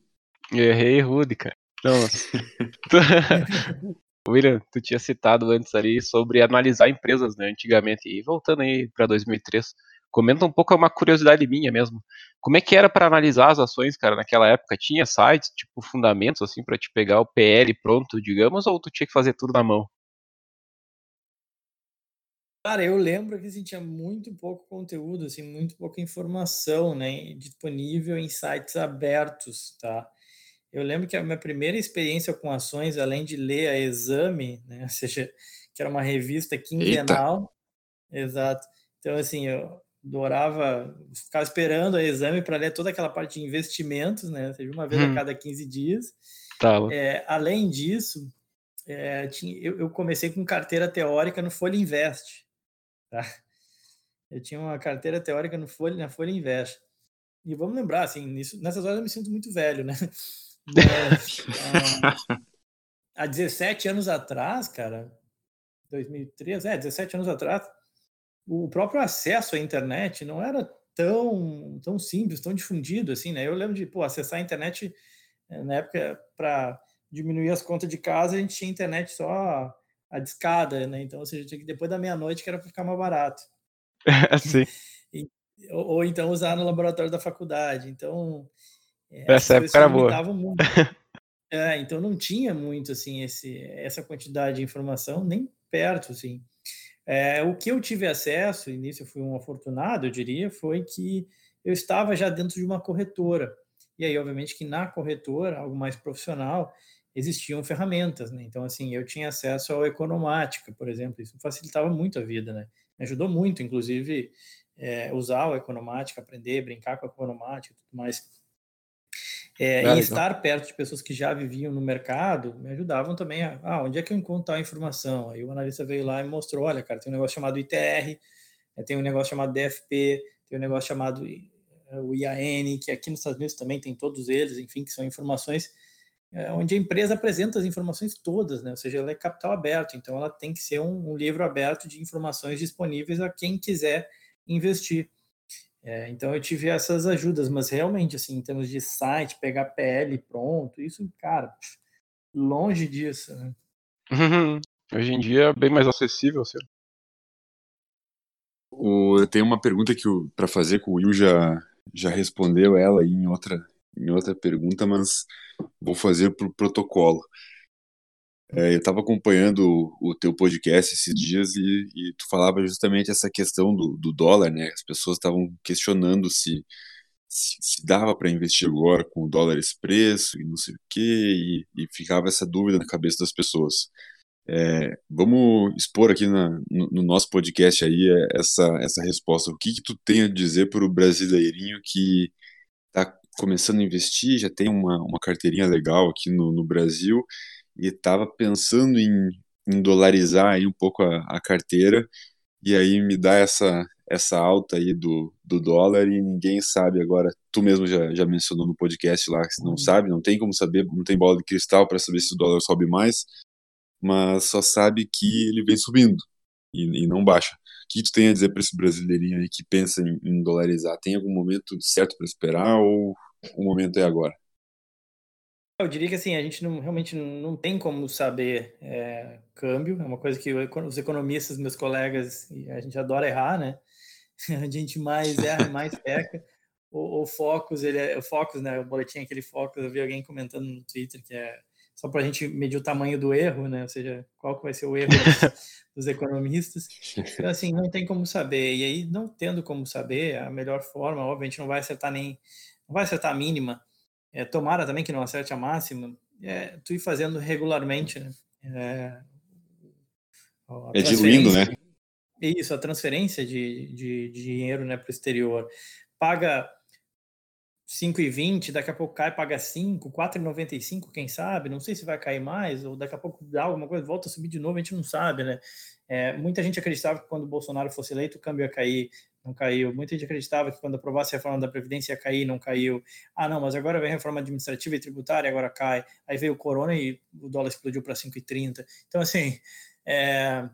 Errei Rudy, cara. Então, [LAUGHS] William, tu tinha citado antes ali sobre analisar empresas, né, antigamente, e voltando aí para 2003, Comenta um pouco, é uma curiosidade minha mesmo. Como é que era para analisar as ações, cara, naquela época? Tinha sites, tipo, fundamentos, assim, para te pegar o PL pronto, digamos, ou tu tinha que fazer tudo na mão? Cara, eu lembro que assim, tinha muito pouco conteúdo, assim, muito pouca informação, né, disponível em sites abertos, tá? Eu lembro que a minha primeira experiência com ações, além de ler a Exame, né, [LAUGHS] ou seja, que era uma revista quinzenal, Eita. exato. Então, assim, eu, adorava ficar esperando o exame para ler toda aquela parte de investimentos, né? Seja uma vez hum. a cada 15 dias. Tá. É, além disso, é, tinha, eu, eu, comecei com carteira teórica no Folha Invest. Tá? Eu tinha uma carteira teórica no Folha, na Folha Invest. E vamos lembrar, assim, nisso, nessas horas eu me sinto muito velho, né? Mas, [LAUGHS] ah, há 17 anos atrás, cara, 2003, é, 17 anos atrás, o próprio acesso à internet não era tão, tão simples, tão difundido assim, né? Eu lembro de pô, acessar a internet eh, na época para diminuir as contas de casa, a gente tinha internet só a discada, né? Então, ou seja, tinha que depois da meia-noite que era para ficar mais barato. [LAUGHS] Sim. E, ou, ou, então usar no laboratório da faculdade. Então, eh, essa época era boa. Muito. [LAUGHS] É, então não tinha muito assim esse, essa quantidade de informação nem perto assim. É, o que eu tive acesso, e nisso eu fui um afortunado, eu diria, foi que eu estava já dentro de uma corretora. E aí, obviamente, que na corretora, algo mais profissional, existiam ferramentas, né? Então, assim, eu tinha acesso ao Economática, por exemplo, isso facilitava muito a vida, né? Me ajudou muito, inclusive, é, usar o Economática, aprender, brincar com a Economática e tudo mais. É, e estar perto de pessoas que já viviam no mercado me ajudavam também a, ah, onde é que eu encontro a informação? Aí o analista veio lá e mostrou, olha, cara, tem um negócio chamado ITR, é, tem um negócio chamado DFP, tem um negócio chamado é, o IAN, que aqui nos Estados Unidos também tem todos eles, enfim, que são informações é, onde a empresa apresenta as informações todas, né? Ou seja, ela é capital aberto, então ela tem que ser um, um livro aberto de informações disponíveis a quem quiser investir. É, então eu tive essas ajudas, mas realmente, assim, em termos de site, pegar PL pronto, isso, cara, longe disso, né? Hoje em dia é bem mais acessível, assim. O, eu tenho uma pergunta que para fazer que o Will já, já respondeu ela em outra, em outra pergunta, mas vou fazer para o protocolo. É, eu estava acompanhando o, teu podcast esses dias e, e, tu falava justamente essa questão do, do dólar, né? As pessoas estavam questionando se, se, se dava para investir agora com o dólar preço e não sei o quê, e, e ficava essa dúvida na cabeça das pessoas. É, vamos expor aqui na, no, no, nosso podcast aí é, essa, essa resposta. O que, que tu tem a dizer para o brasileirinho que está começando a investir, já tem uma, uma carteirinha legal aqui no, no Brasil e estava pensando em, em, dolarizar aí um pouco a, a, carteira e aí me dá essa essa alta aí do, do dólar e ninguém sabe agora. Tu mesmo já, já mencionou no podcast lá que não uhum. sabe, não tem como saber, não tem bola de cristal para saber se o dólar sobe mais, mas só sabe que ele vem subindo e, e não baixa. O que tu tem a dizer para esse brasileirinho aí que pensa em, em dolarizar? Tem algum momento certo para esperar ou o momento é agora? Eu diria que assim, a gente não, realmente não tem como saber é, câmbio, é uma coisa que os economistas, meus colegas, a gente adora errar, né? [LAUGHS] A gente mais erra, mais peca. O, o Focus, ele é, o Focus, né? O boletim aquele Focus, eu vi alguém comentando no Twitter que é só para a gente medir o tamanho do erro, né? Ou seja, qual que vai ser o erro dos, [LAUGHS] dos economistas. Então, assim, não tem como saber. E aí, não tendo como saber, a melhor forma, obviamente, não vai acertar nem, não vai acertar a mínima. É, tomara também que não acerte a máxima. É, tu ir fazendo regularmente, né? É, é diluindo, né? Isso, a transferência de, de, de dinheiro né, para o exterior. Paga 5,20, daqui a pouco cai, paga 5, 4,95, quem sabe? Não sei se vai cair mais, ou daqui a pouco dá alguma coisa, volta a subir de novo, a gente não sabe, né? É, muita gente acreditava que quando o Bolsonaro fosse eleito, o câmbio ia cair, não caiu. Muita gente acreditava que quando aprovasse a reforma da Previdência ia cair, não caiu. Ah, não, mas agora vem a reforma administrativa e tributária, agora cai. Aí veio o corona e o dólar explodiu para 5,30. Então, assim, é...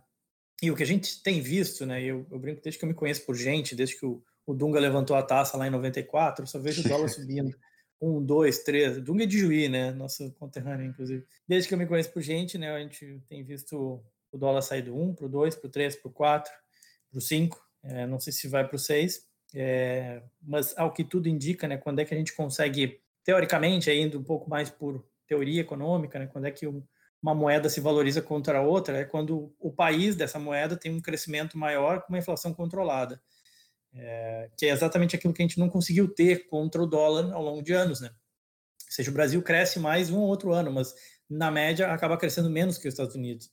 e o que a gente tem visto, né? Eu, eu brinco desde que eu me conheço por gente, desde que o o Dunga levantou a taça lá em 94, só vejo o dólar [LAUGHS] subindo. Um, dois, três. Dunga é de Juí, né? Nosso conterrâneo, inclusive. Desde que eu me conheço por gente, né? A gente tem visto o dólar sair do 1 para o 2, para o 3, para o 4, para o 5. É, não sei se vai para o 6. É, mas ao que tudo indica, né? Quando é que a gente consegue, teoricamente, indo um pouco mais por teoria econômica, né? Quando é que uma moeda se valoriza contra a outra? É quando o país dessa moeda tem um crescimento maior com uma inflação controlada é, que é exatamente aquilo que a gente não conseguiu ter contra o dólar ao longo de anos, né? Ou seja, o Brasil cresce mais um ou outro ano, mas na média acaba crescendo menos que os Estados Unidos.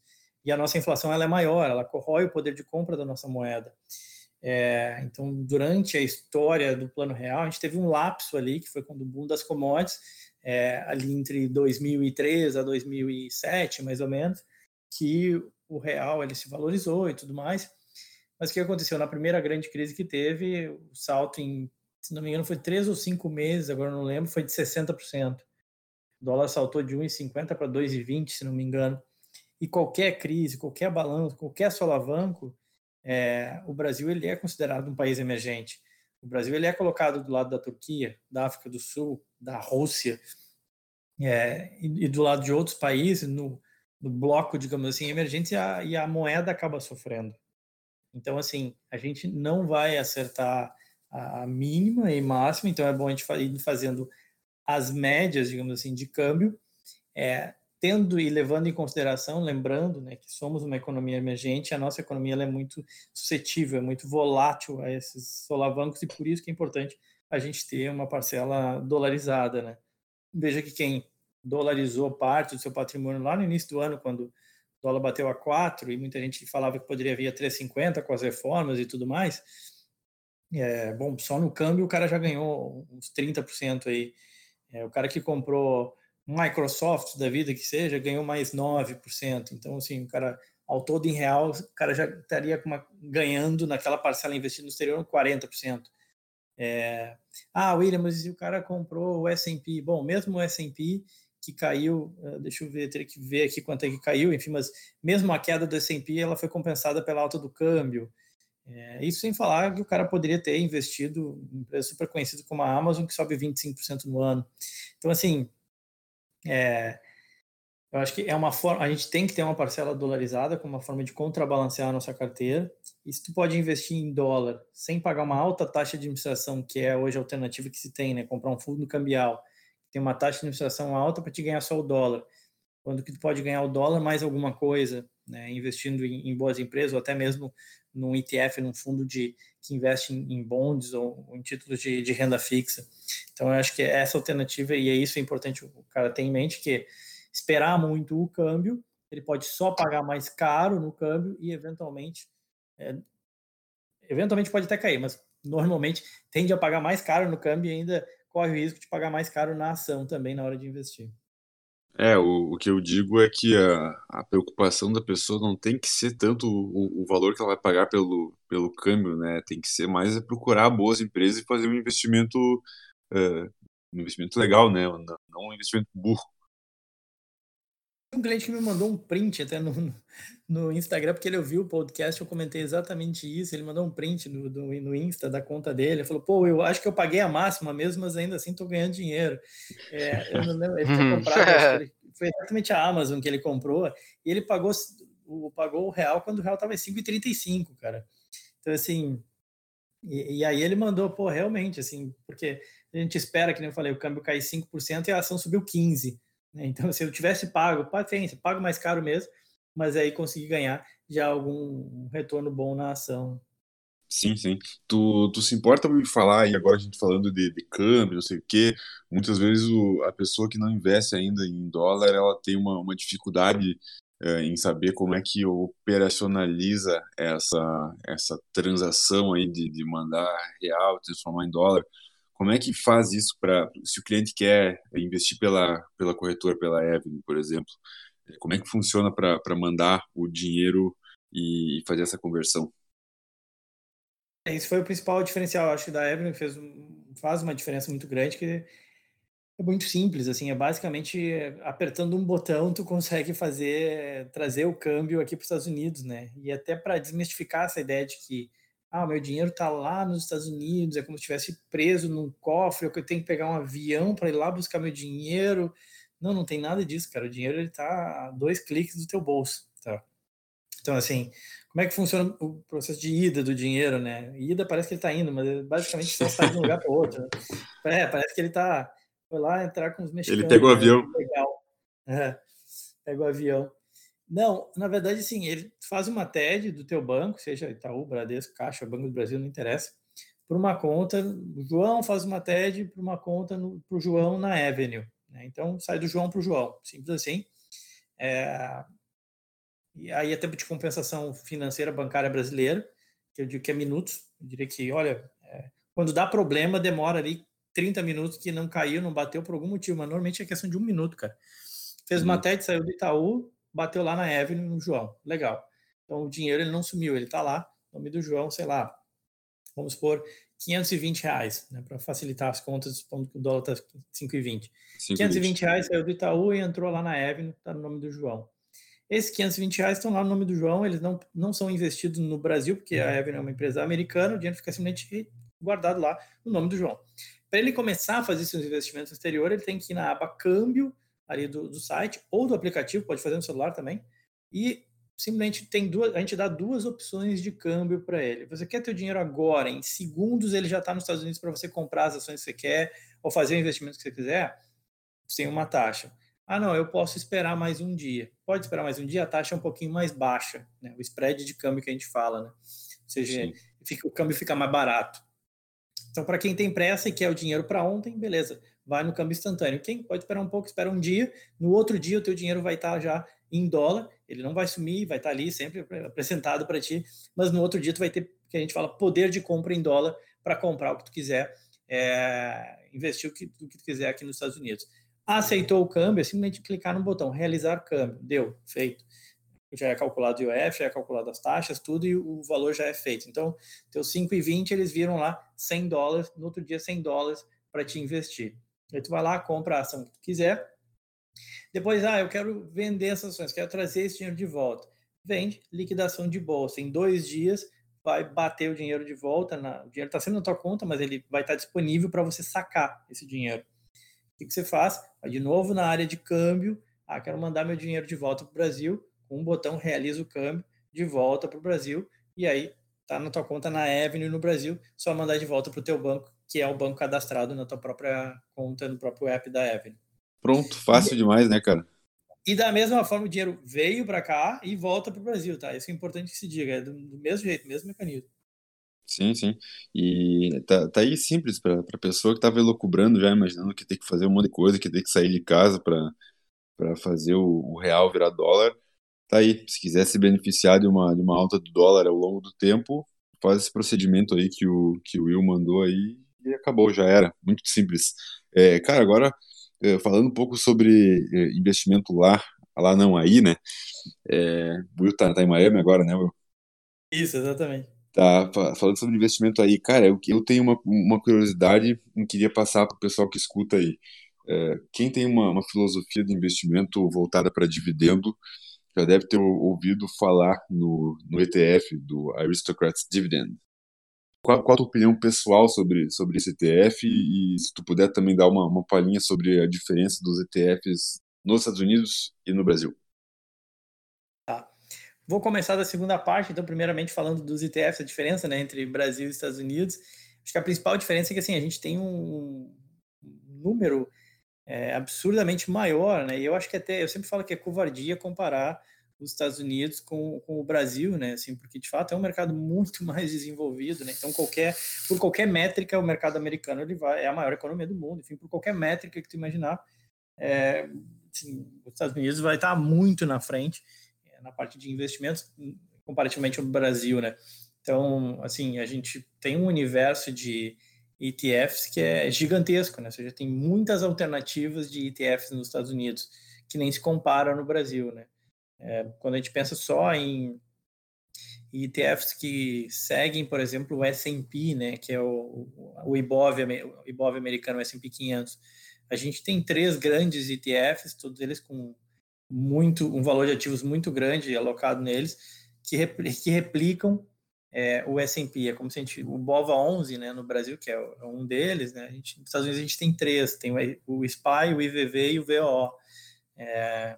E a nossa inflação ela é maior, ela corrói o poder de compra da nossa moeda. É, então, durante a história do Plano Real, a gente teve um lapso ali, que foi quando o boom das commodities, é, ali entre 2003 a 2007, mais ou menos, que o real ele se valorizou e tudo mais. Mas o que aconteceu? Na primeira grande crise que teve, o salto em, se não me engano, foi três ou cinco meses, agora não lembro, foi de 60%. O dólar saltou de 1,50 para 2,20, se não me engano. E qualquer crise, qualquer balanço, qualquer solavanco, é, o Brasil ele é considerado um país emergente. O Brasil ele é colocado do lado da Turquia, da África do Sul, da Rússia, é, e, e, do lado de outros países, no, no bloco, digamos assim, emergente, e a, e a moeda acaba sofrendo. Então, assim, a gente não vai acertar a mínima e máxima, então é bom a gente ir fazendo as médias, digamos assim, de câmbio, é, tendo e levando em consideração, lembrando né, que somos uma economia emergente, a nossa economia é muito suscetível, é muito volátil a esses solavancos, e por isso que é importante a gente ter uma parcela dolarizada, né? Veja que quem dolarizou parte do seu patrimônio lá no início do ano, quando o dólar bateu a 4 e muita gente falava que poderia vir a 3,50 com as reformas e tudo mais, é, bom, só no câmbio o cara já ganhou uns 30% aí. É, o cara que comprou Microsoft da vida que seja, ganhou mais 9%. Então, assim, o cara, ao todo em real, o cara já estaria uma, ganhando naquela parcela investida no exterior 40%. É, ah, William, mas o cara comprou o S&P. Bom, mesmo o S&P que caiu, eh, deixa eu ver, teria que ver aqui quanto é que caiu, enfim, mas mesmo a queda do S&P, ela foi compensada pela alta do câmbio. É, isso sem falar que o cara poderia ter investido em empresa super conhecida como a Amazon, que sobe 25% no ano. Então, assim, é, eu acho que é uma forma, a gente tem que ter uma parcela dolarizada como uma forma de contrabalancear a nossa carteira. E se tu pode investir em dólar sem pagar uma alta taxa de administração, que é hoje a alternativa que se tem, né? Comprar um fundo cambial, que tem uma taxa de administração alta para te ganhar só o dólar. Quando que tu pode ganhar o dólar mais alguma coisa, né? Investindo em, em boas empresas ou até mesmo num ETF, num fundo de, que investe em, em bonds ou, ou, em títulos de, de, renda fixa. Então, eu acho que essa alternativa, e é isso é importante o cara ter em mente, que esperar muito o câmbio, ele pode só pagar mais caro no câmbio e, eventualmente, é, eventualmente pode até cair, mas normalmente tende a pagar mais caro no câmbio e ainda corre o risco de pagar mais caro na ação também na hora de investir. É, o, o que eu digo é que a, a preocupação da pessoa não tem que ser tanto o, o valor que ela vai pagar pelo, pelo câmbio, né? Tem que ser mais é procurar boas empresas e fazer um investimento, uh, um investimento legal, né? Não, um investimento burro. Um cliente que me mandou um print até no, no Instagram, porque ele ouviu o podcast, eu comentei exatamente isso. Ele mandou um print no, no, no Insta da conta dele. Ele falou: pô, eu acho que eu paguei a máxima mesmo, mas ainda assim estou ganhando dinheiro. É, eu não lembro, ele tinha comprado, ele, [LAUGHS] foi exatamente a Amazon que ele comprou, e ele pagou o, pagou o real quando o real estava em 5,35, cara. Então, assim, e, e, aí ele mandou, pô, realmente, assim, porque a gente espera, que nem eu falei, o câmbio cair 5% e a ação subiu 15%. Né? Então, se eu tivesse pago, paciência, pago mais caro mesmo, mas aí consegui ganhar já algum retorno bom na ação. Sim, sim. Tu, tu se importa me falar, e agora a gente falando de, de câmbio, não sei o quê, muitas vezes o, a pessoa que não investe ainda em dólar, ela tem uma, uma dificuldade é, em saber como é que operacionaliza essa, essa transação aí de, de mandar real, transformar em dólar. Como é que faz isso para se o cliente quer investir pela, pela corretora, pela Evelyn, por exemplo? Como é que funciona para mandar o dinheiro e fazer essa conversão? Esse foi o principal diferencial, acho que da Evelyn fez faz uma diferença muito grande que é muito simples, assim, é basicamente apertando um botão tu consegue fazer trazer o câmbio aqui para os Estados Unidos, né? E até para desmistificar essa ideia de que ah, meu dinheiro está lá nos Estados Unidos, é como se estivesse preso num cofre, ou que eu tenho que pegar um avião para ir lá buscar meu dinheiro. Não, não tem nada disso, cara. O dinheiro ele tá a dois cliques do teu bolso, tá? Então, assim, como é que funciona o processo de ida do dinheiro, né? Ida parece que ele está indo, mas basicamente só sai de um lugar para outro. Né? [LAUGHS] É, parece que ele tá foi lá entrar com os mexicanos. Ele pegou o né? avião. Legal. É, pega o avião. Não, na verdade, sim, ele faz uma TED do teu banco, seja Itaú, Bradesco, Caixa, Banco do Brasil, não interessa, por uma conta, o João faz uma TED para uma conta para o João na Avenue. Né? Então, sai do João para o João, simples assim. É, e aí é tempo de compensação financeira bancária brasileira, que eu digo que é minutos, eu diria que, olha, é, quando dá problema, demora ali 30 minutos que não caiu, não bateu por algum motivo, mas normalmente é questão de um minuto, cara. Fez uma uhum. TED, saiu do Itaú, bateu lá na Avenue no João. Legal. Então o dinheiro ele não sumiu, ele está lá, nome do João, sei lá, vamos por 520 reais, né, para facilitar as contas, quando o dólar está 5,20. 520 reais saiu do Itaú e entrou lá na Avenue, está no nome do João. Esses 520 reais estão lá no nome do João, eles não, não são investidos no Brasil, porque a. Avenue é uma empresa americana, o dinheiro fica simplesmente guardado lá no nome do João. Para ele começar a fazer seus investimentos no exterior, ele tem que ir na aba câmbio ali do, do site ou do aplicativo, pode fazer no celular também, e simplesmente tem duas, a gente dá duas opções de câmbio para ele. Você quer ter o dinheiro agora, em segundos ele já está nos Estados Unidos para você comprar as ações que você quer ou fazer o investimento que você quiser, sem uma taxa. Ah, não, eu posso esperar mais um dia. Pode esperar mais um dia, a taxa é um pouquinho mais baixa, né? o spread de câmbio que a gente fala, né? Ou seja, fica, o câmbio fica mais barato. Então, para quem tem pressa e quer o dinheiro para ontem, beleza, vai no câmbio instantâneo. Quem pode esperar um pouco, espera um dia, no outro dia o teu dinheiro vai estar já em dólar, ele não vai sumir, vai estar ali sempre apresentado para ti, mas no outro dia tu vai ter, que a gente fala, poder de compra em dólar para comprar o que tu quiser, é, investir o que, o que tu quiser aqui nos Estados Unidos. Aceitou o câmbio, é simplesmente clicar no botão realizar câmbio, deu, feito já é calculado o IOF, já é calculado as taxas, tudo, e o valor já é feito. Então, teu 5,20 eles viram lá 100 dólares, no outro dia 100 dólares para te investir. Aí tu vai lá, compra a ação que tu quiser. Depois, ah, eu quero vender essas ações, quero trazer esse dinheiro de volta. Vende, liquidação de bolsa. Em dois dias vai bater o dinheiro de volta. Na, o dinheiro está sendo na tua conta, mas ele vai estar tá disponível para você sacar esse dinheiro. O que, que você faz? Vai de novo na área de câmbio. Ah, quero mandar meu dinheiro de volta para o Brasil com um botão realiza o câmbio de volta para o Brasil e aí tá na tua conta na Avenue no Brasil, só mandar de volta para o teu banco, que é o banco cadastrado na tua própria conta, no próprio app da Avenue. Pronto, fácil e, demais, né, cara? E da mesma forma o dinheiro veio para cá e volta para o Brasil, tá? Isso é importante que se diga, é do, do mesmo jeito, mesmo mecanismo. Sim, sim. E tá, tá aí simples para a pessoa que estava elocubrando, já imaginando que tem que fazer um monte de coisa, que tem que sair de casa para fazer o, o real virar dólar tá aí. Se quiser se beneficiar de uma, de uma alta do dólar ao longo do tempo, faz esse procedimento aí que o, que o Will mandou aí e acabou, já era. Muito simples. É, cara, agora, é, falando um pouco sobre é, investimento lá, lá não aí, né? É, o Will tá, tá em Miami agora, né, Will? Isso, exatamente. Tá, falando sobre investimento aí, cara, eu, eu tenho uma, uma curiosidade e queria passar para o pessoal que escuta aí. É, quem tem uma, uma filosofia de investimento voltada para dividendo, já deve ter ouvido falar no, no ETF do Aristocrats Dividend. Qual, qual, a tua opinião pessoal sobre, sobre esse ETF e, se tu puder também dar uma, uma palhinha sobre a diferença dos ETFs nos Estados Unidos e no Brasil? Tá. Vou começar da segunda parte, então primeiramente falando dos ETFs, a diferença né, entre Brasil e Estados Unidos. Acho que a principal diferença é que assim, a gente tem um número é, absurdamente maior, né? E eu acho que até eu sempre falo que é covardia comparar os Estados Unidos com, com o Brasil, né? Assim, porque de fato é um mercado muito [LAUGHS] mais desenvolvido, né? Então qualquer por qualquer métrica o mercado americano ele vai é a maior economia do mundo, enfim, por qualquer métrica que tu imaginar, é, assim, os Estados Unidos vai estar muito na frente é, na parte de investimentos comparativamente ao Brasil, né? Então, assim, a gente tem um universo de ETFs que é gigantesco, né? Ou seja, tem muitas alternativas de ETFs nos Estados Unidos que nem se compara no Brasil, né? É, quando a gente pensa só em ETFs que seguem, por exemplo, o S&P, né, que é o, o IBOV, o IBOV americano, o S&P 500, a gente tem três grandes ETFs, todos eles com muito um valor de ativos muito grande alocado neles, que, que replicam é, o S&P, é como se a gente, o BOVA 11, né, no Brasil, que é, é um deles, né, a gente, nos Estados Unidos a gente tem três, tem o, SPY, o IVV e o VO, é,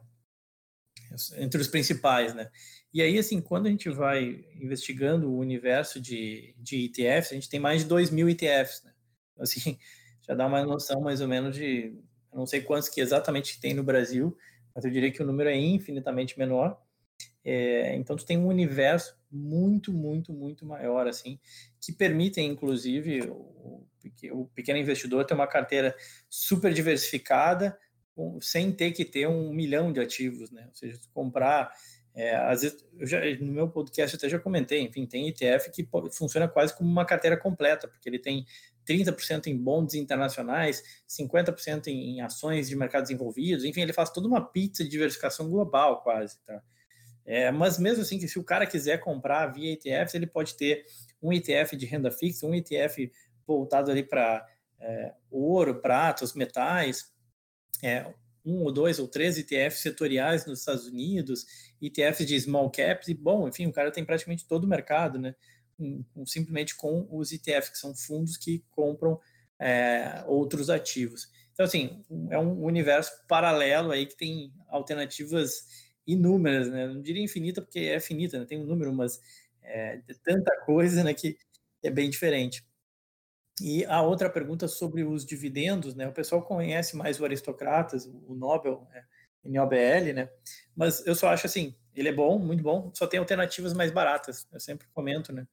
entre os principais, né. E aí, assim, quando a gente vai investigando o universo de, de ETFs, a gente tem mais de 2 mil ETFs, né, assim, [LAUGHS] já dá uma noção mais ou menos de, não sei quantos que exatamente tem no Brasil, mas eu diria que o número é infinitamente menor, é, então tu tem um universo muito, muito, muito maior, assim, que permitem, inclusive, o, o pequeno investidor ter uma carteira super diversificada, sem ter que ter um milhão de ativos, né? Ou seja, comprar. É, às vezes, já, no meu podcast eu até já comentei, enfim, tem ETF que funciona quase como uma carteira completa, porque ele tem 30% em bonds internacionais, 50% em, em ações de mercados envolvidos, enfim, ele faz toda uma pizza de diversificação global, quase, tá? É, mas mesmo assim, se o cara quiser comprar via ETFs, ele pode ter um ETF de renda fixa, um ETF voltado ali para é, ouro, pratos, metais, é, um ou dois ou três ETFs setoriais nos Estados Unidos, ETFs de small caps, e bom, enfim, o cara tem praticamente todo o mercado, né? Um, um, simplesmente com os ETFs, que são fundos que compram é, outros ativos. Então, assim, é um universo paralelo aí que tem alternativas inúmeras, né? Não diria infinita porque é finita, né? tem um número, mas é, tanta coisa, né, que é bem diferente. E a outra pergunta sobre os dividendos, né? O pessoal conhece mais o Aristocratas, o Nobel, né? NOBL, né? Mas eu só acho assim, ele é bom, muito bom, só tem alternativas mais baratas. Eu sempre comento, né?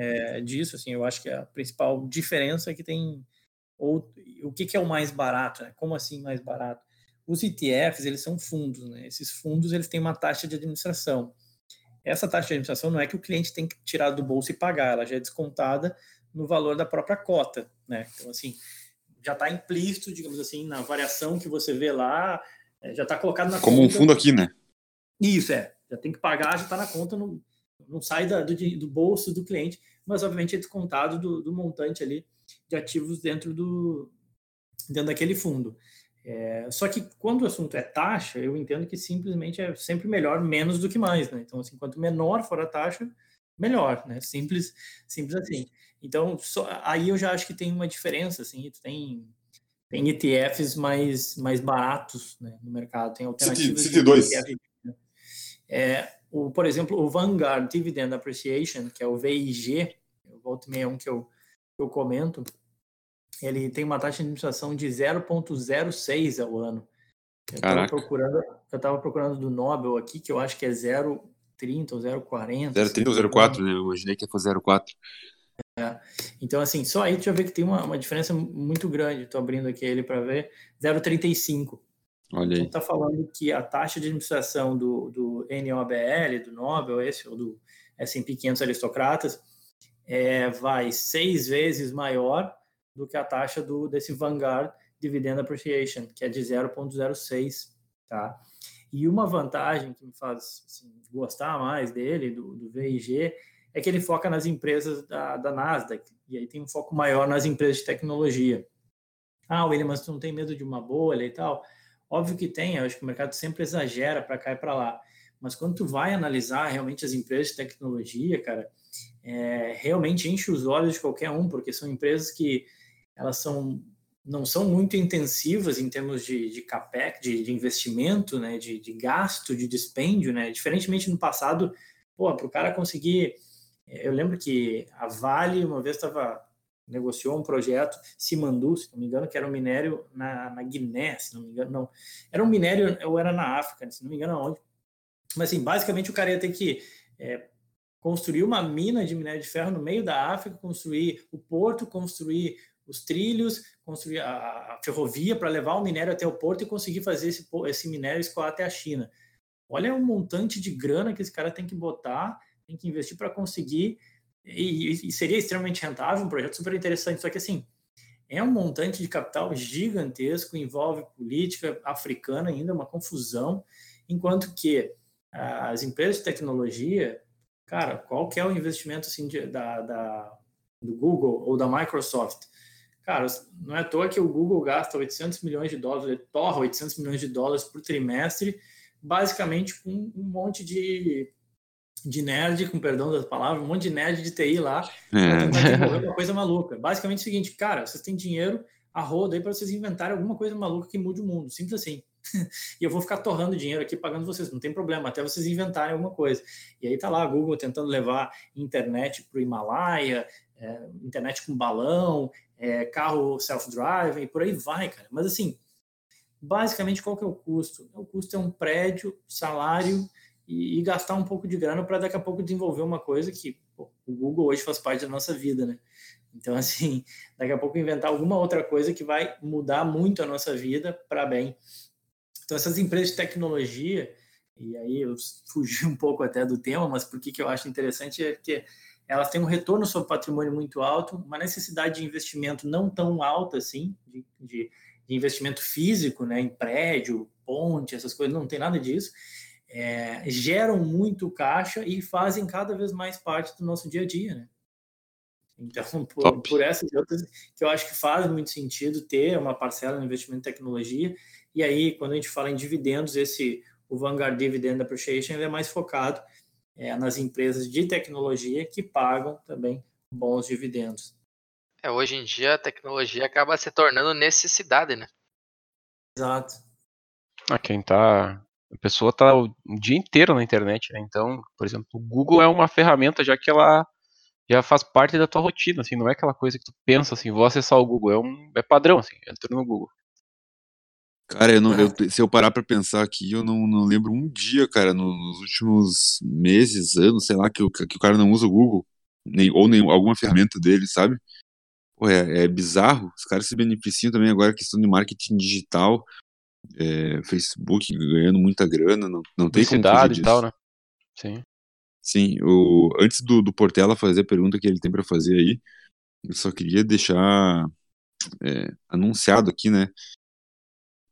é, disso. Assim, eu acho que a principal diferença é que tem ou o que, que é o mais barato, né? Como assim mais barato? Os ETFs eles são fundos, né? Esses fundos eles têm uma taxa de administração. Essa taxa de administração não é que o cliente tem que tirar do bolso e pagar, ela já é descontada no valor da própria cota, né? Então assim já está implícito, digamos assim, na variação que você vê lá, é, já está colocado na como conta. um fundo aqui, né? Isso é, já tem que pagar, já está na conta, não, não sai da, do, do, bolso do cliente, mas obviamente é descontado do, do montante ali de ativos dentro do dentro daquele fundo. É, só que quando o assunto é taxa, eu entendo que simplesmente é sempre melhor menos do que mais, né? Então, assim, quanto menor for a taxa, melhor, né? Simples, simples assim. Então, só, aí eu já acho que tem uma diferença, assim, tem tem ETFs mais mais baratos né, no mercado, tem alternativas. City, 2. Né? É, o, por exemplo, o Vanguard Dividend Appreciation, que é o VIG, eu volto meio um que eu, que eu comento, ele tem uma taxa de administração de 0,06 ao ano. Eu estava procurando, eu procurando do Nobel aqui, que eu acho que é 0,30 ou 0,40. 0,30 ou 0,4, né? Eu imaginei que ia for 0,4. É. Então, assim, só aí tu já vê que tem uma, uma diferença muito grande. Estou abrindo aqui ele para ver. 0,35. Olha aí. Então, tá falando que a taxa de administração do, do NOBL, do Nobel, esse, ou do S&P 500 Aristocratas, é, vai seis vezes maior do que a taxa do desse Vanguard Dividend Appreciation, que é de 0,06, tá? E uma vantagem que me faz assim, gostar mais dele, do, do VIG, é que ele foca nas empresas da, da Nasdaq, e aí tem um foco maior nas empresas de tecnologia. Ah, William, mas tu não tem medo de uma bolha e tal? Óbvio que tem, eu acho que o mercado sempre exagera para cá e para lá. Mas quando tu vai analisar realmente as empresas de tecnologia, cara, é, realmente enche os olhos de qualquer um, porque são empresas que elas são não são muito intensivas em termos de, de capex, de, de investimento, né, de, de, gasto, de dispêndio, né, diferentemente no passado, pô, para o cara conseguir, eu lembro que a Vale uma vez estava negociou um projeto Simandu, se não me engano, que era um minério na, na Guiné, se não me engano, não, era um minério, ou era na África, se não me engano, onde, mas assim, basicamente o cara ia ter que é, construir uma mina de minério de ferro no meio da África, construir o porto, construir os trilhos, construir a, a ferrovia para levar o minério até o porto e conseguir fazer esse, esse minério escoar até a China. Olha o montante de grana que esse cara tem que botar, tem que investir para conseguir, e, e, seria extremamente rentável, um projeto super interessante, só que assim, é um montante de capital gigantesco, envolve política africana ainda, uma confusão, enquanto que as empresas de tecnologia, cara, qual que é o investimento assim, de, da, da, do Google ou da Microsoft? Cara, não é à toa que o Google gasta 800 milhões de dólares, torra 800 milhões de dólares por trimestre, basicamente com um monte de, de nerd, com perdão das palavras, um monte de nerd de TI lá, é. [LAUGHS] uma coisa maluca. Basicamente é o seguinte, cara, vocês têm dinheiro a roda aí para vocês inventarem alguma coisa maluca que mude o mundo, simples assim. [LAUGHS] e eu vou ficar torrando dinheiro aqui pagando vocês, não tem problema, até vocês inventarem alguma coisa. E aí tá lá a Google tentando levar internet para o Himalaia, é, internet com balão, é, carro self-driving, por aí vai, cara. Mas assim, basicamente qual que é o custo? O custo é um prédio, salário e, e gastar um pouco de grana para daqui a pouco desenvolver uma coisa que pô, o Google hoje faz parte da nossa vida, né? Então, [LAUGHS] assim, daqui a pouco inventar alguma outra coisa que vai mudar muito a nossa vida para bem. Então, essas empresas de tecnologia, e aí eu fugi [LAUGHS] um pouco até do tema, mas por que, que eu acho interessante é que elas têm um retorno sobre patrimônio muito alto, uma necessidade de investimento não tão alta assim, de, de, de investimento físico, né, em prédio, ponte, essas coisas, não tem nada disso. É, geram muito caixa e fazem cada vez mais parte do nosso dia a dia, né? Então, [LAUGHS] por, por, essas e outras, que eu acho que faz muito sentido ter uma parcela no investimento em tecnologia. E aí, quando a gente fala em dividendos, esse o Vanguard Dividend Appreciation ele é mais focado é, nas empresas de tecnologia que pagam também bons dividendos. É, hoje em dia a tecnologia acaba se tornando necessidade, né? Exato. Ah, quem tá. A pessoa tá o dia inteiro na internet, né? Então, por exemplo, o Google é uma ferramenta já que ela já faz parte da tua rotina, assim, não é aquela coisa que tu pensa assim, vou acessar o Google, é um é padrão, assim, entra no Google. Cara, eu não, eu, se eu parar pra pensar aqui, eu não, não lembro um dia, cara, nos últimos meses, anos, sei lá, que, o, que o cara não usa o Google. nem, ou nem, alguma ferramenta deles, sabe? Pô, é, é, bizarro. Os caras se beneficiam também agora questão de marketing digital, é, Facebook ganhando muita grana, não, não tem disso. e tal, né? Sim. Sim, o, antes do, do Portela fazer a pergunta que ele tem para fazer aí, eu só queria deixar é, anunciado aqui, né,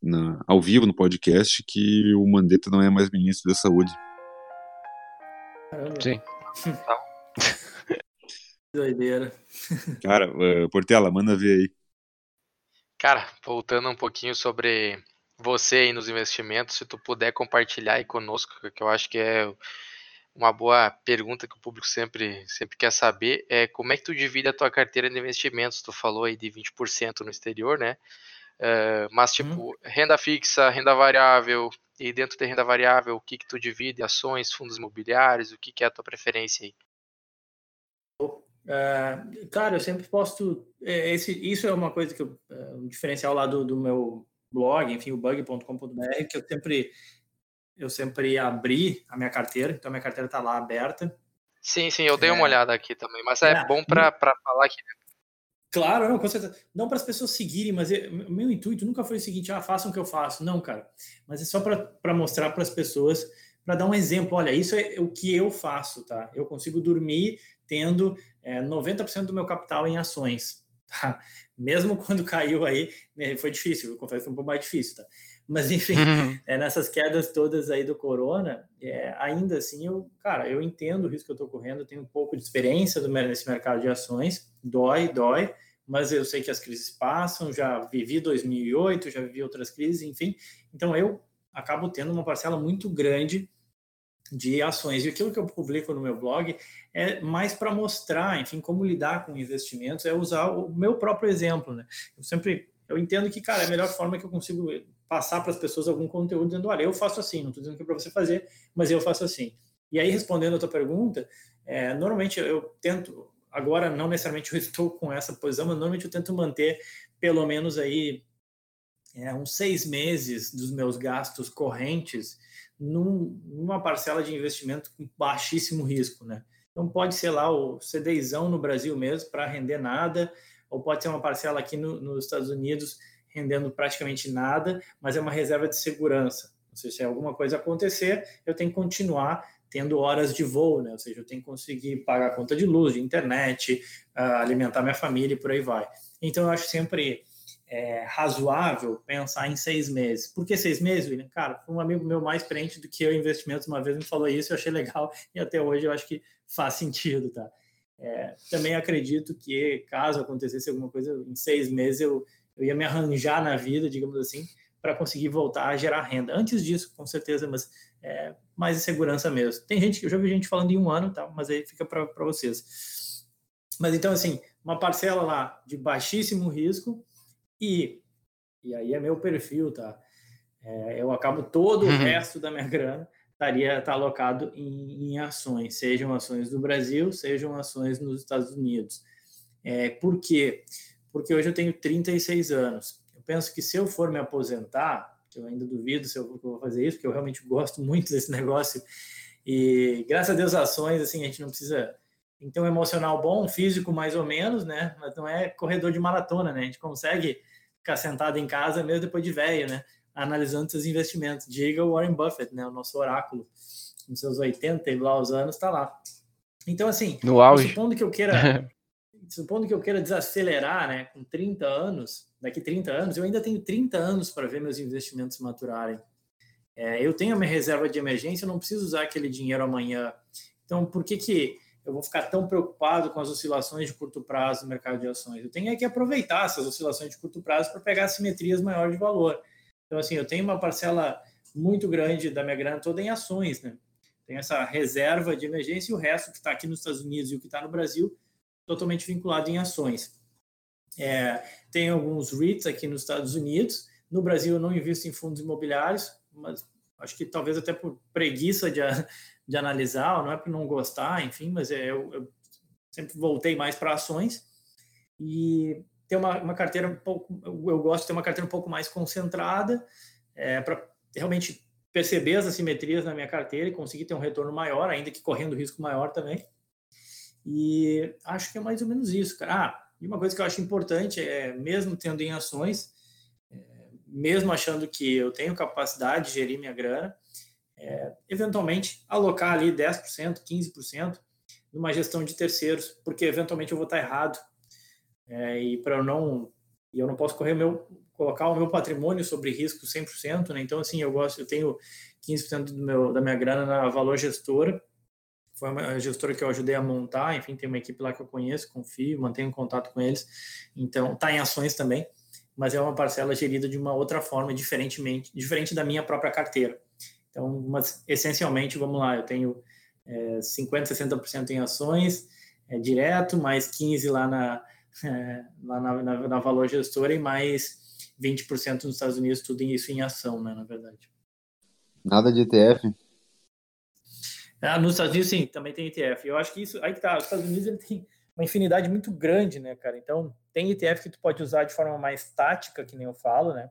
na, ao vivo no podcast, que o Mandetta não é mais ministro da Saúde. Caramba. Sim. [LAUGHS] Doideira. [LAUGHS] Cara, uh, Portela, manda ver aí. Cara, voltando um pouquinho sobre você aí nos investimentos, se tu puder compartilhar aí conosco, que eu acho que é uma boa pergunta que o público sempre, sempre quer saber, é como é que tu divide a tua carteira de investimentos? Tu falou aí de 20% no exterior, né? Uh, mas tipo, hum. renda fixa, renda variável, e dentro de renda variável, o que que tu divide? Ações, fundos imobiliários, o que que é a tua preferência aí? Uh, cara, eu sempre posto. É, esse, isso é uma coisa que eu, um diferencial lá do, do meu blog, enfim, o bug.com.br, que eu sempre eu sempre abri a minha carteira, então a minha carteira está lá aberta. Sim, sim, eu dei é, uma olhada aqui também, mas é, é bom para falar aqui. Claro, não, com certeza. Não para as pessoas seguirem, mas o meu intuito nunca foi o seguinte: ah, façam o que eu faço. Não, cara. Mas é só para mostrar para as pessoas, para dar um exemplo. Olha, isso é o que eu faço, tá? Eu consigo dormir tendo é, 90% do meu capital em ações. Tá? Mesmo [LAUGHS] quando caiu aí, né, foi difícil, eu confesso que foi um pouco mais difícil, tá? Mas enfim, uhum. é, nessas quedas todas aí do corona, é, ainda assim, eu, cara, eu entendo o risco que eu estou correndo, tenho um pouco de experiência do, nesse mercado de ações, dói, dói, mas eu sei que as crises passam, já vivi 2008, já vivi outras crises, enfim, então eu acabo tendo uma parcela muito grande de ações. E aquilo que eu publico no meu blog é mais para mostrar, enfim, como lidar com investimentos, é usar o meu próprio exemplo, né? Eu sempre eu entendo que, cara, é a melhor forma que eu consigo passar para as pessoas algum conteúdo dizendo, olha, eu faço assim, não estou dizendo que é para você fazer, mas eu faço assim. E aí, respondendo a tua pergunta, é, normalmente eu tento, agora não necessariamente [LAUGHS] eu estou com essa posição, mas normalmente eu tento manter pelo menos aí é, uns seis meses dos meus gastos correntes num, numa parcela de investimento com baixíssimo risco, né? Então pode ser lá o CDIzão no Brasil mesmo para render nada, ou pode ser uma parcela aqui no, nos Estados Unidos rendendo praticamente nada, mas é uma reserva de segurança. Ou seja, se alguma coisa acontecer, eu tenho que continuar tendo horas de voo, né? Ou seja, eu tenho que conseguir pagar a conta de luz, de internet, uh, alimentar minha família e por aí vai. Então, eu acho sempre é, razoável pensar em seis meses. Por que seis meses, William? Cara, um amigo meu mais experiente do que eu em investimentos uma vez me falou isso, eu achei legal [LAUGHS] e até hoje eu acho que faz sentido, tá? É, também acredito que caso acontecesse alguma coisa em seis meses eu, eu ia me arranjar na vida, digamos assim, para conseguir voltar a gerar renda. Antes disso, com certeza, mas é, mais de segurança mesmo. Tem gente eu já vi gente falando em um ano, tá? Mas aí fica para vocês. Mas então assim, uma parcela lá de baixíssimo risco e e aí é meu perfil, tá? É, eu acabo todo o uhum. resto da minha [LAUGHS] grana estaria tá alocado em, em, ações, sejam ações do Brasil, sejam ações nos Estados Unidos. É, por quê? Porque hoje eu tenho 36 anos. Eu penso que se eu for me aposentar, que eu ainda duvido se eu vou fazer isso, porque eu realmente gosto muito [LAUGHS] desse negócio, e graças a Deus ações, assim, a gente não precisa um emocional bom, físico mais ou menos, né? Mas não é corredor de maratona, né? A gente consegue ficar sentado em casa mesmo depois de velho, né? analisando seus investimentos. Diga o Warren Buffett, né, o nosso oráculo, com seus 80 e lá os anos, está lá. Então, assim, no auge. supondo que eu queira [LAUGHS] supondo que eu queira desacelerar, né, com 30 anos, daqui 30 anos, eu ainda tenho 30 anos para ver meus investimentos maturarem. É, eu tenho a minha reserva de emergência, eu não preciso usar aquele dinheiro amanhã. Então, por que que eu vou ficar tão preocupado com as oscilações de curto prazo no mercado de ações? Eu tenho é que aproveitar essas oscilações de curto prazo para pegar simetrias maiores de valor. Então, assim, eu tenho uma parcela muito grande da minha grana toda em ações, né? Tem essa reserva de emergência e o resto que está aqui nos Estados Unidos e o que está no Brasil totalmente vinculado em ações. É, tem alguns REITs aqui nos Estados Unidos. No Brasil, eu não invisto em fundos imobiliários, mas acho que talvez até por preguiça de, [LAUGHS] de analisar, não é por não gostar, enfim, mas é, eu, eu sempre voltei mais para ações. E ter uma, uma carteira um pouco, eu gosto de ter uma carteira um pouco mais concentrada, é, para realmente perceber as assimetrias na minha carteira e conseguir ter um retorno maior, ainda que correndo risco maior também. E acho que é mais ou menos isso, cara. Ah, e uma coisa que eu acho importante é, mesmo tendo em ações, mesmo achando que eu tenho capacidade de gerir minha grana, é, eventualmente alocar ali 10%, 15% numa gestão de terceiros, porque eventualmente eu vou estar errado. É, e para não eu não posso correr meu colocar o meu patrimônio sobre risco 100%, né? Então assim, eu gosto, eu tenho 15% do meu da minha grana na Valor Gestora. Foi uma gestora que eu ajudei a montar, enfim, tem uma equipe lá que eu conheço, confio, mantenho contato com eles. Então, tá em ações também, mas é uma parcela gerida de uma outra forma, diferentemente, diferente da minha própria carteira. Então, mas essencialmente, vamos lá, eu tenho é, 50%, 60% em ações é, direto, mais 15% lá na, é, lá na, na, na, Valor Gestora e mais 20% nos Estados Unidos, tudo isso em ação, né, na verdade. Nada de ETF? Ah, nos Estados Unidos, sim, também tem ETF. Eu acho que isso, aí que tá, os Estados Unidos ele tem uma infinidade muito grande, né, cara? Então, tem ETF que tu pode usar de forma mais tática, que nem eu falo, né?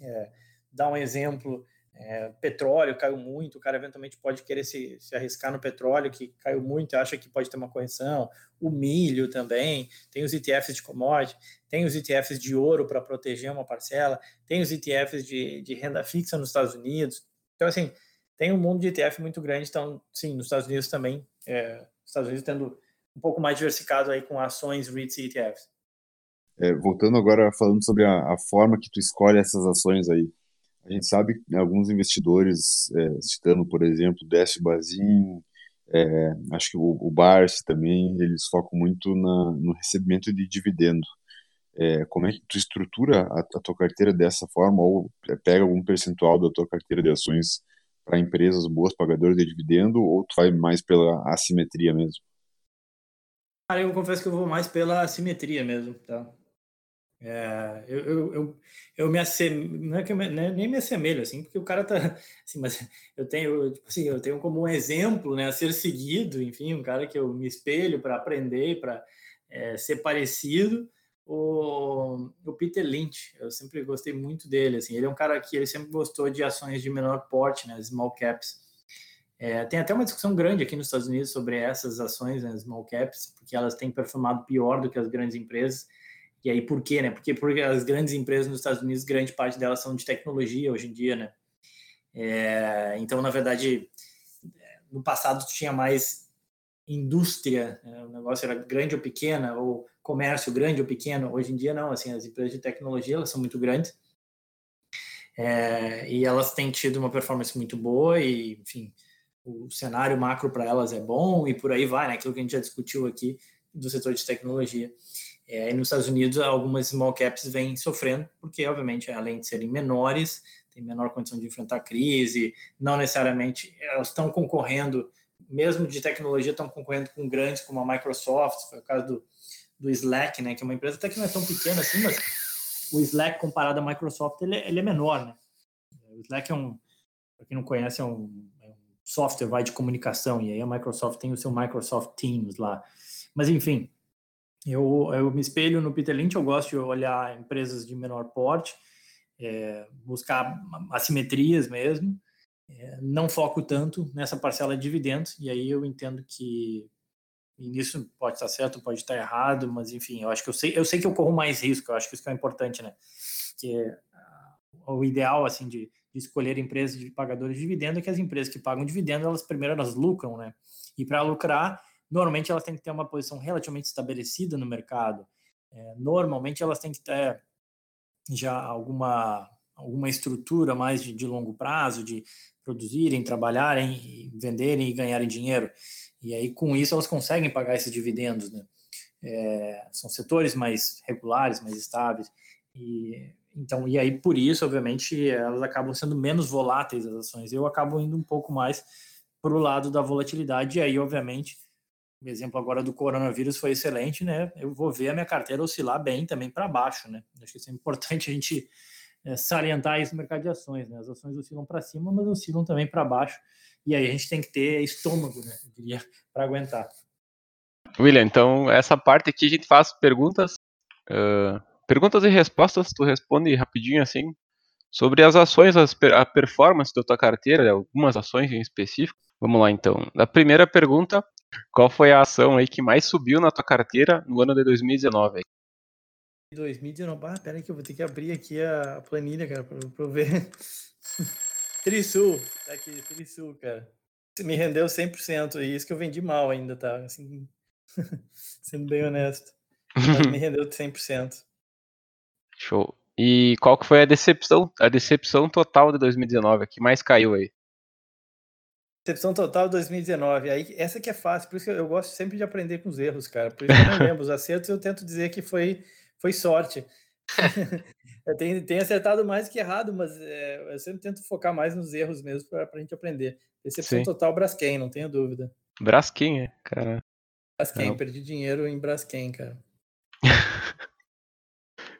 É, dá um exemplo, é, petróleo caiu muito, o cara eventualmente pode querer se, se arriscar no petróleo, que caiu muito, acha que pode ter uma correção. O milho também, tem os ETFs de commodity, tem os ETFs de ouro para proteger uma parcela, tem os ETFs de, de renda fixa nos Estados Unidos. Então, assim, tem um mundo de ETF muito grande, então, sim, nos Estados Unidos também, é, Estados Unidos tendo um pouco mais diversificado aí com ações, REITs e ETFs. É, voltando agora, falando sobre a, a forma que tu escolhe essas ações aí, a gente sabe que alguns investidores, é, citando, por exemplo, Décio Bazin, é, acho que o, o Barsi também, eles focam muito na, no recebimento de dividendo. É, como é que tu estrutura a, a, tua carteira dessa forma ou pega algum percentual da tua carteira de ações para empresas boas pagadoras de dividendo ou tu vai mais pela assimetria mesmo? Cara, eu confesso que eu vou mais pela assimetria mesmo, tá? É, eu, eu, eu, eu, me assemelho, não é que eu me, né, nem me assemelho, assim, porque o cara tá, [LAUGHS] assim, mas eu tenho, tipo assim, eu tenho como um exemplo, né, a ser seguido, enfim, um cara que eu me espelho para aprender, para é, ser parecido, o, o Peter Lynch, eu sempre gostei muito dele, assim, ele é um cara que ele sempre gostou de ações de menor porte, né, small caps, é, tem até uma discussão grande aqui nos Estados Unidos sobre essas ações, né, small caps, porque elas têm performado pior do que as grandes empresas, e aí por quê, né? Porque, porque as grandes empresas nos Estados Unidos, grande parte delas são de tecnologia hoje em dia, né? É, então, na verdade, no passado tinha mais indústria, né? o negócio era grande ou pequena, ou comércio grande ou pequeno. Hoje em dia não, assim, as empresas de tecnologia elas são muito grandes é, e elas têm tido uma performance muito boa e, enfim, o cenário macro para elas é bom e por aí vai, né? Aquilo que a gente já discutiu aqui do setor de tecnologia. É, e nos Estados Unidos, algumas small caps vêm sofrendo, porque, obviamente, além de serem menores, têm menor condição de enfrentar crise, não necessariamente elas estão concorrendo, mesmo de tecnologia, estão concorrendo com grandes como a Microsoft, foi o caso do, do Slack, né, que é uma empresa até que não é tão pequena assim, mas o Slack comparado à Microsoft, ele, é, ele é menor, né? O Slack é um, para quem não conhece, é um, é um software vai, de comunicação, e aí a Microsoft tem o seu Microsoft Teams lá. Mas, enfim, eu, eu me espelho no Peter Lynch, eu gosto de olhar empresas de menor porte, é, buscar assimetrias mesmo, é, não foco tanto nessa parcela de dividendos, e aí eu entendo que nisso pode estar certo, pode estar errado, mas enfim, eu acho que eu sei, eu sei que eu corro mais risco, eu acho que isso que é importante, né? Que uh, o ideal assim de, de, escolher empresas de pagadores de dividendo é que as empresas que pagam dividendo, elas primeiro elas lucram, né? E para lucrar, normalmente elas têm que ter uma posição relativamente estabelecida no mercado. É, normalmente elas têm que ter já alguma, alguma estrutura mais de, de longo prazo, de produzirem, trabalharem, venderem e ganharem dinheiro. E aí, com isso, elas conseguem pagar esses dividendos. Né? É, são setores mais regulares, mais estáveis. E, então, e aí, por isso, obviamente, elas acabam sendo menos voláteis as ações. Eu acabo indo um pouco mais para o lado da volatilidade. E aí, obviamente, o exemplo agora do coronavírus foi excelente, né? Eu vou ver a minha carteira oscilar bem também para baixo, né? Acho que isso é importante [LAUGHS] a gente é, salientar isso no mercado de ações, né? As ações oscilam para cima, mas oscilam também para baixo. E aí a gente tem que ter estômago, né? Eu diria, [LAUGHS] para aguentar. William, então essa parte aqui a gente faz perguntas, uh, perguntas e respostas. Tu responde rapidinho assim sobre as ações, as, a performance da tua carteira, algumas ações em específico. Vamos lá então. A primeira pergunta Qual foi a ação aí que mais subiu na tua carteira no ano de 2019? 2019, ah, peraí que eu vou ter que abrir aqui a planilha, cara, pra, pra eu ver. [LAUGHS] Trisul, tá aqui, Trisul, cara. Me rendeu 100%, e isso que eu vendi mal ainda, tá? Assim, [LAUGHS] sendo bem honesto. Me rendeu 100%. Show. E qual que foi a decepção, a decepção total de 2019, a que mais caiu aí? Decepção total 2019. Aí, essa que é fácil, por isso que eu gosto sempre de aprender com os erros, cara. Por isso que eu não lembro. Os [LAUGHS] acertos eu tento dizer que foi, foi sorte. [LAUGHS] eu tenho, tenho, acertado mais que errado, mas é, eu sempre tento focar mais nos erros mesmo para a gente aprender. Decepção Sim. total Braskem, não tenho dúvida. Braskem, é, cara. Braskem, não. perdi dinheiro em Braskem, cara.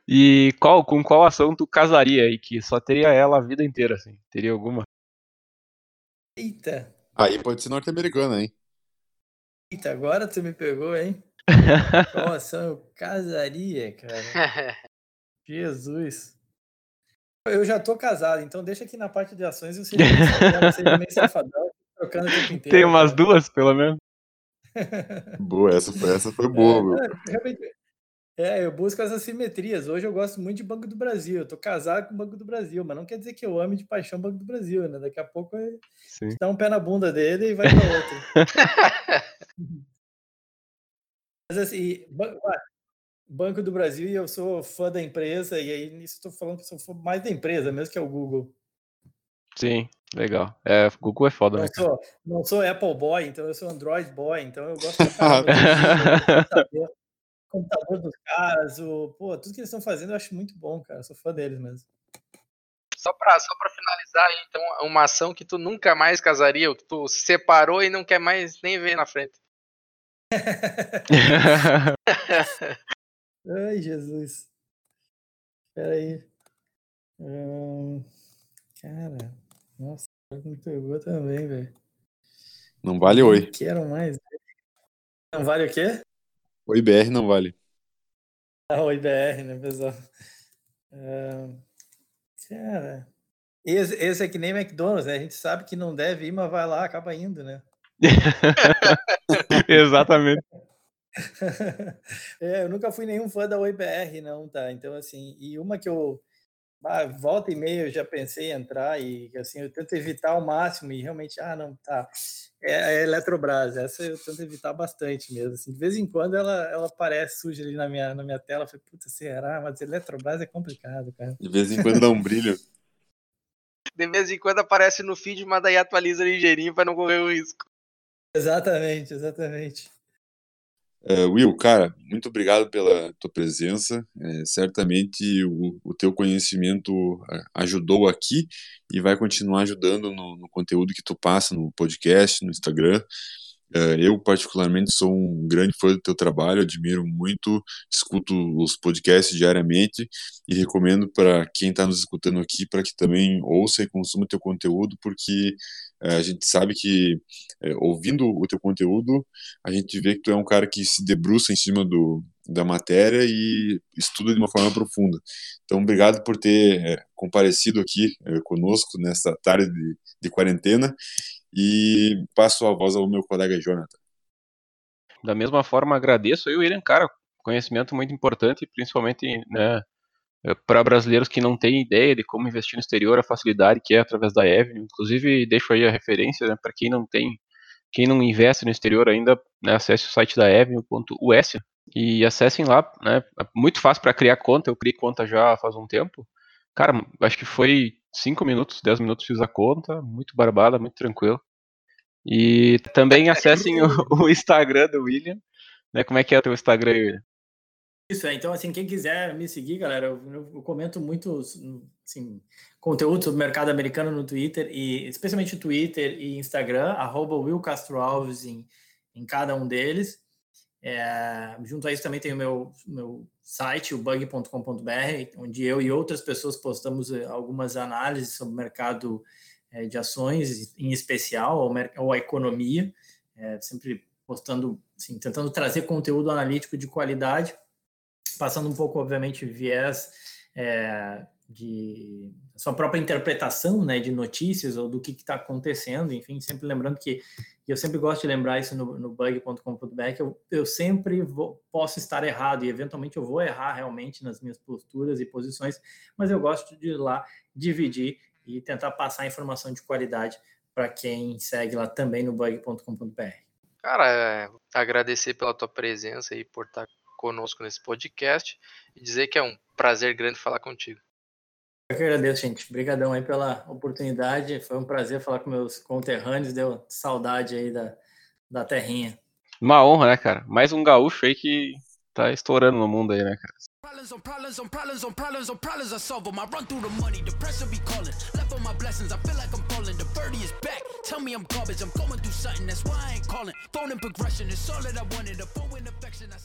E qual, com qual ação tu casaria aí, que só teria ela a vida inteira, assim? Teria alguma? Eita. Aí pode ser norte-americana, hein? Eita, agora tu me pegou, hein? [LAUGHS] Nossa, eu casaria, cara. [LAUGHS] Jesus. Eu já tô casado, então deixa aqui na parte de ações eu seja meio safadão, trocando o tempo [LAUGHS] inteiro. Tem umas cara. duas, pelo menos. boa, essa foi, essa foi boa, é, meu. Realmente, é, eu busco as assimetrias. Hoje eu gosto muito de Banco do Brasil. Eu tô casado com o Banco do Brasil, mas não quer dizer que eu ame de paixão o Banco do Brasil, né? Daqui a pouco eu dá um pé na bunda dele e vai para outro. [LAUGHS] mas assim, Banco do Brasil e eu sou fã da empresa, e aí nisso estou falando que sou fã mais da empresa, mesmo que é o Google. Sim, legal. É, Google é foda, não né? Sou, não sou Apple Boy, então eu sou Android Boy, então eu gosto [LAUGHS] de computador dos caras, o, pô, tudo que eles estão fazendo eu acho muito bom, cara. Eu sou fã deles mesmo. Só para só pra finalizar, então, uma ação que tu nunca mais casaria, que tu separou e não quer mais nem ver na frente. [LAUGHS] Ai, Jesus. Espera aí. Hum, cara, nossa, me pegou também, velho. Não vale oi. Quero mais. Não vale o quê? O IBR não vale. Ah, o IBR, né, pessoal? cara, esse, esse é que nem McDonald's, né? A gente sabe que não deve ir, mas vai lá, acaba indo, né? [LAUGHS] Exatamente. [LAUGHS] é, eu nunca fui nenhum fã da OIBR, não, tá? Então, assim, e uma que eu ah, volta e meia eu já pensei em entrar e assim, eu tento evitar ao máximo e realmente, ah, não, tá. É a é Eletrobras, essa eu tento evitar bastante mesmo. Assim, de vez em quando ela, ela aparece suja ali na minha, na minha tela. Eu falei, puta, será? Mas Eletrobras é complicado, cara. De vez em quando dá um brilho. [LAUGHS] De vez em quando aparece no feed, mas daí atualiza ligeirinho para não correr o risco. Exatamente, exatamente. Uh, Will, cara, muito obrigado pela tua presença. É, certamente o, o, teu conhecimento é, ajudou aqui e vai continuar ajudando no, no conteúdo que tu passa no podcast, no Instagram. Eu, particularmente, sou um grande fã do teu trabalho, admiro muito, escuto os podcasts diariamente e recomendo para quem está nos escutando aqui para que também ouça e consuma teu conteúdo, porque a gente sabe que, uh, ouvindo o teu conteúdo, a gente vê que tu é um cara que se debruça em cima do, da matéria e estuda de uma forma profunda. Então, obrigado por ter comparecido aqui conosco nesta tarde de, de quarentena e passo a voz ao meu colega Jonathan. Da mesma forma, agradeço o William, cara, conhecimento muito importante, principalmente né, para brasileiros que não têm ideia de como investir no exterior, a facilidade que é através da Avenue. Inclusive, deixo aí a referência né, para quem não tem, quem não investe no exterior ainda, né, acesse o site da Avenue.us e acessem lá. Né, é muito fácil para criar conta, eu criei conta já faz um tempo. Cara, acho que foi 5 minutos, 10 minutos fiz a conta, muito barbada, muito tranquilo. E também acessem o, [LAUGHS] o, Instagram do William. Né? Como é que é o teu Instagram, William? Isso, é. Então, assim, quem quiser me seguir, galera, eu, eu comento muito assim, conteúdo sobre mercado americano no Twitter, e especialmente Twitter e Instagram, arroba Will Castro Alves em, em cada um deles. É, junto a isso também tem o meu, meu site, o bug.com.br, onde eu e outras pessoas postamos eh, algumas análises sobre o mercado é, de ações, em especial, ou, ou a economia, é, sempre postando, assim, tentando trazer conteúdo analítico de qualidade, passando um pouco, obviamente, viés é, de sua própria interpretação né, de notícias ou do que está acontecendo, enfim, sempre lembrando que eu sempre gosto de lembrar isso no, no bug.com.br, eu, eu sempre vou, posso estar errado e eventualmente eu vou errar realmente nas minhas posturas e posições, mas eu gosto de ir lá dividir e tentar passar informação de qualidade para quem segue lá também no bug.com.br. Cara, é, agradecer pela tua presença e por estar conosco nesse podcast e dizer que é um prazer grande falar contigo. Eu que agradeço, gente. Obrigadão aí pela oportunidade. Foi um prazer falar com meus conterrâneos. Deu saudade aí da, da terrinha. Uma honra, né, cara? Mais um gaúcho aí que tá estourando no mundo aí, né, cara? Problems on problems on problems on problems on problems I solve them. I run through the money, the pressure be calling. Left on my blessings, I feel like I'm falling. The birdie is back. Tell me I'm garbage, I'm going through something, that's why I ain't calling. Phone in progression, it's all that I wanted. A phone in affection, I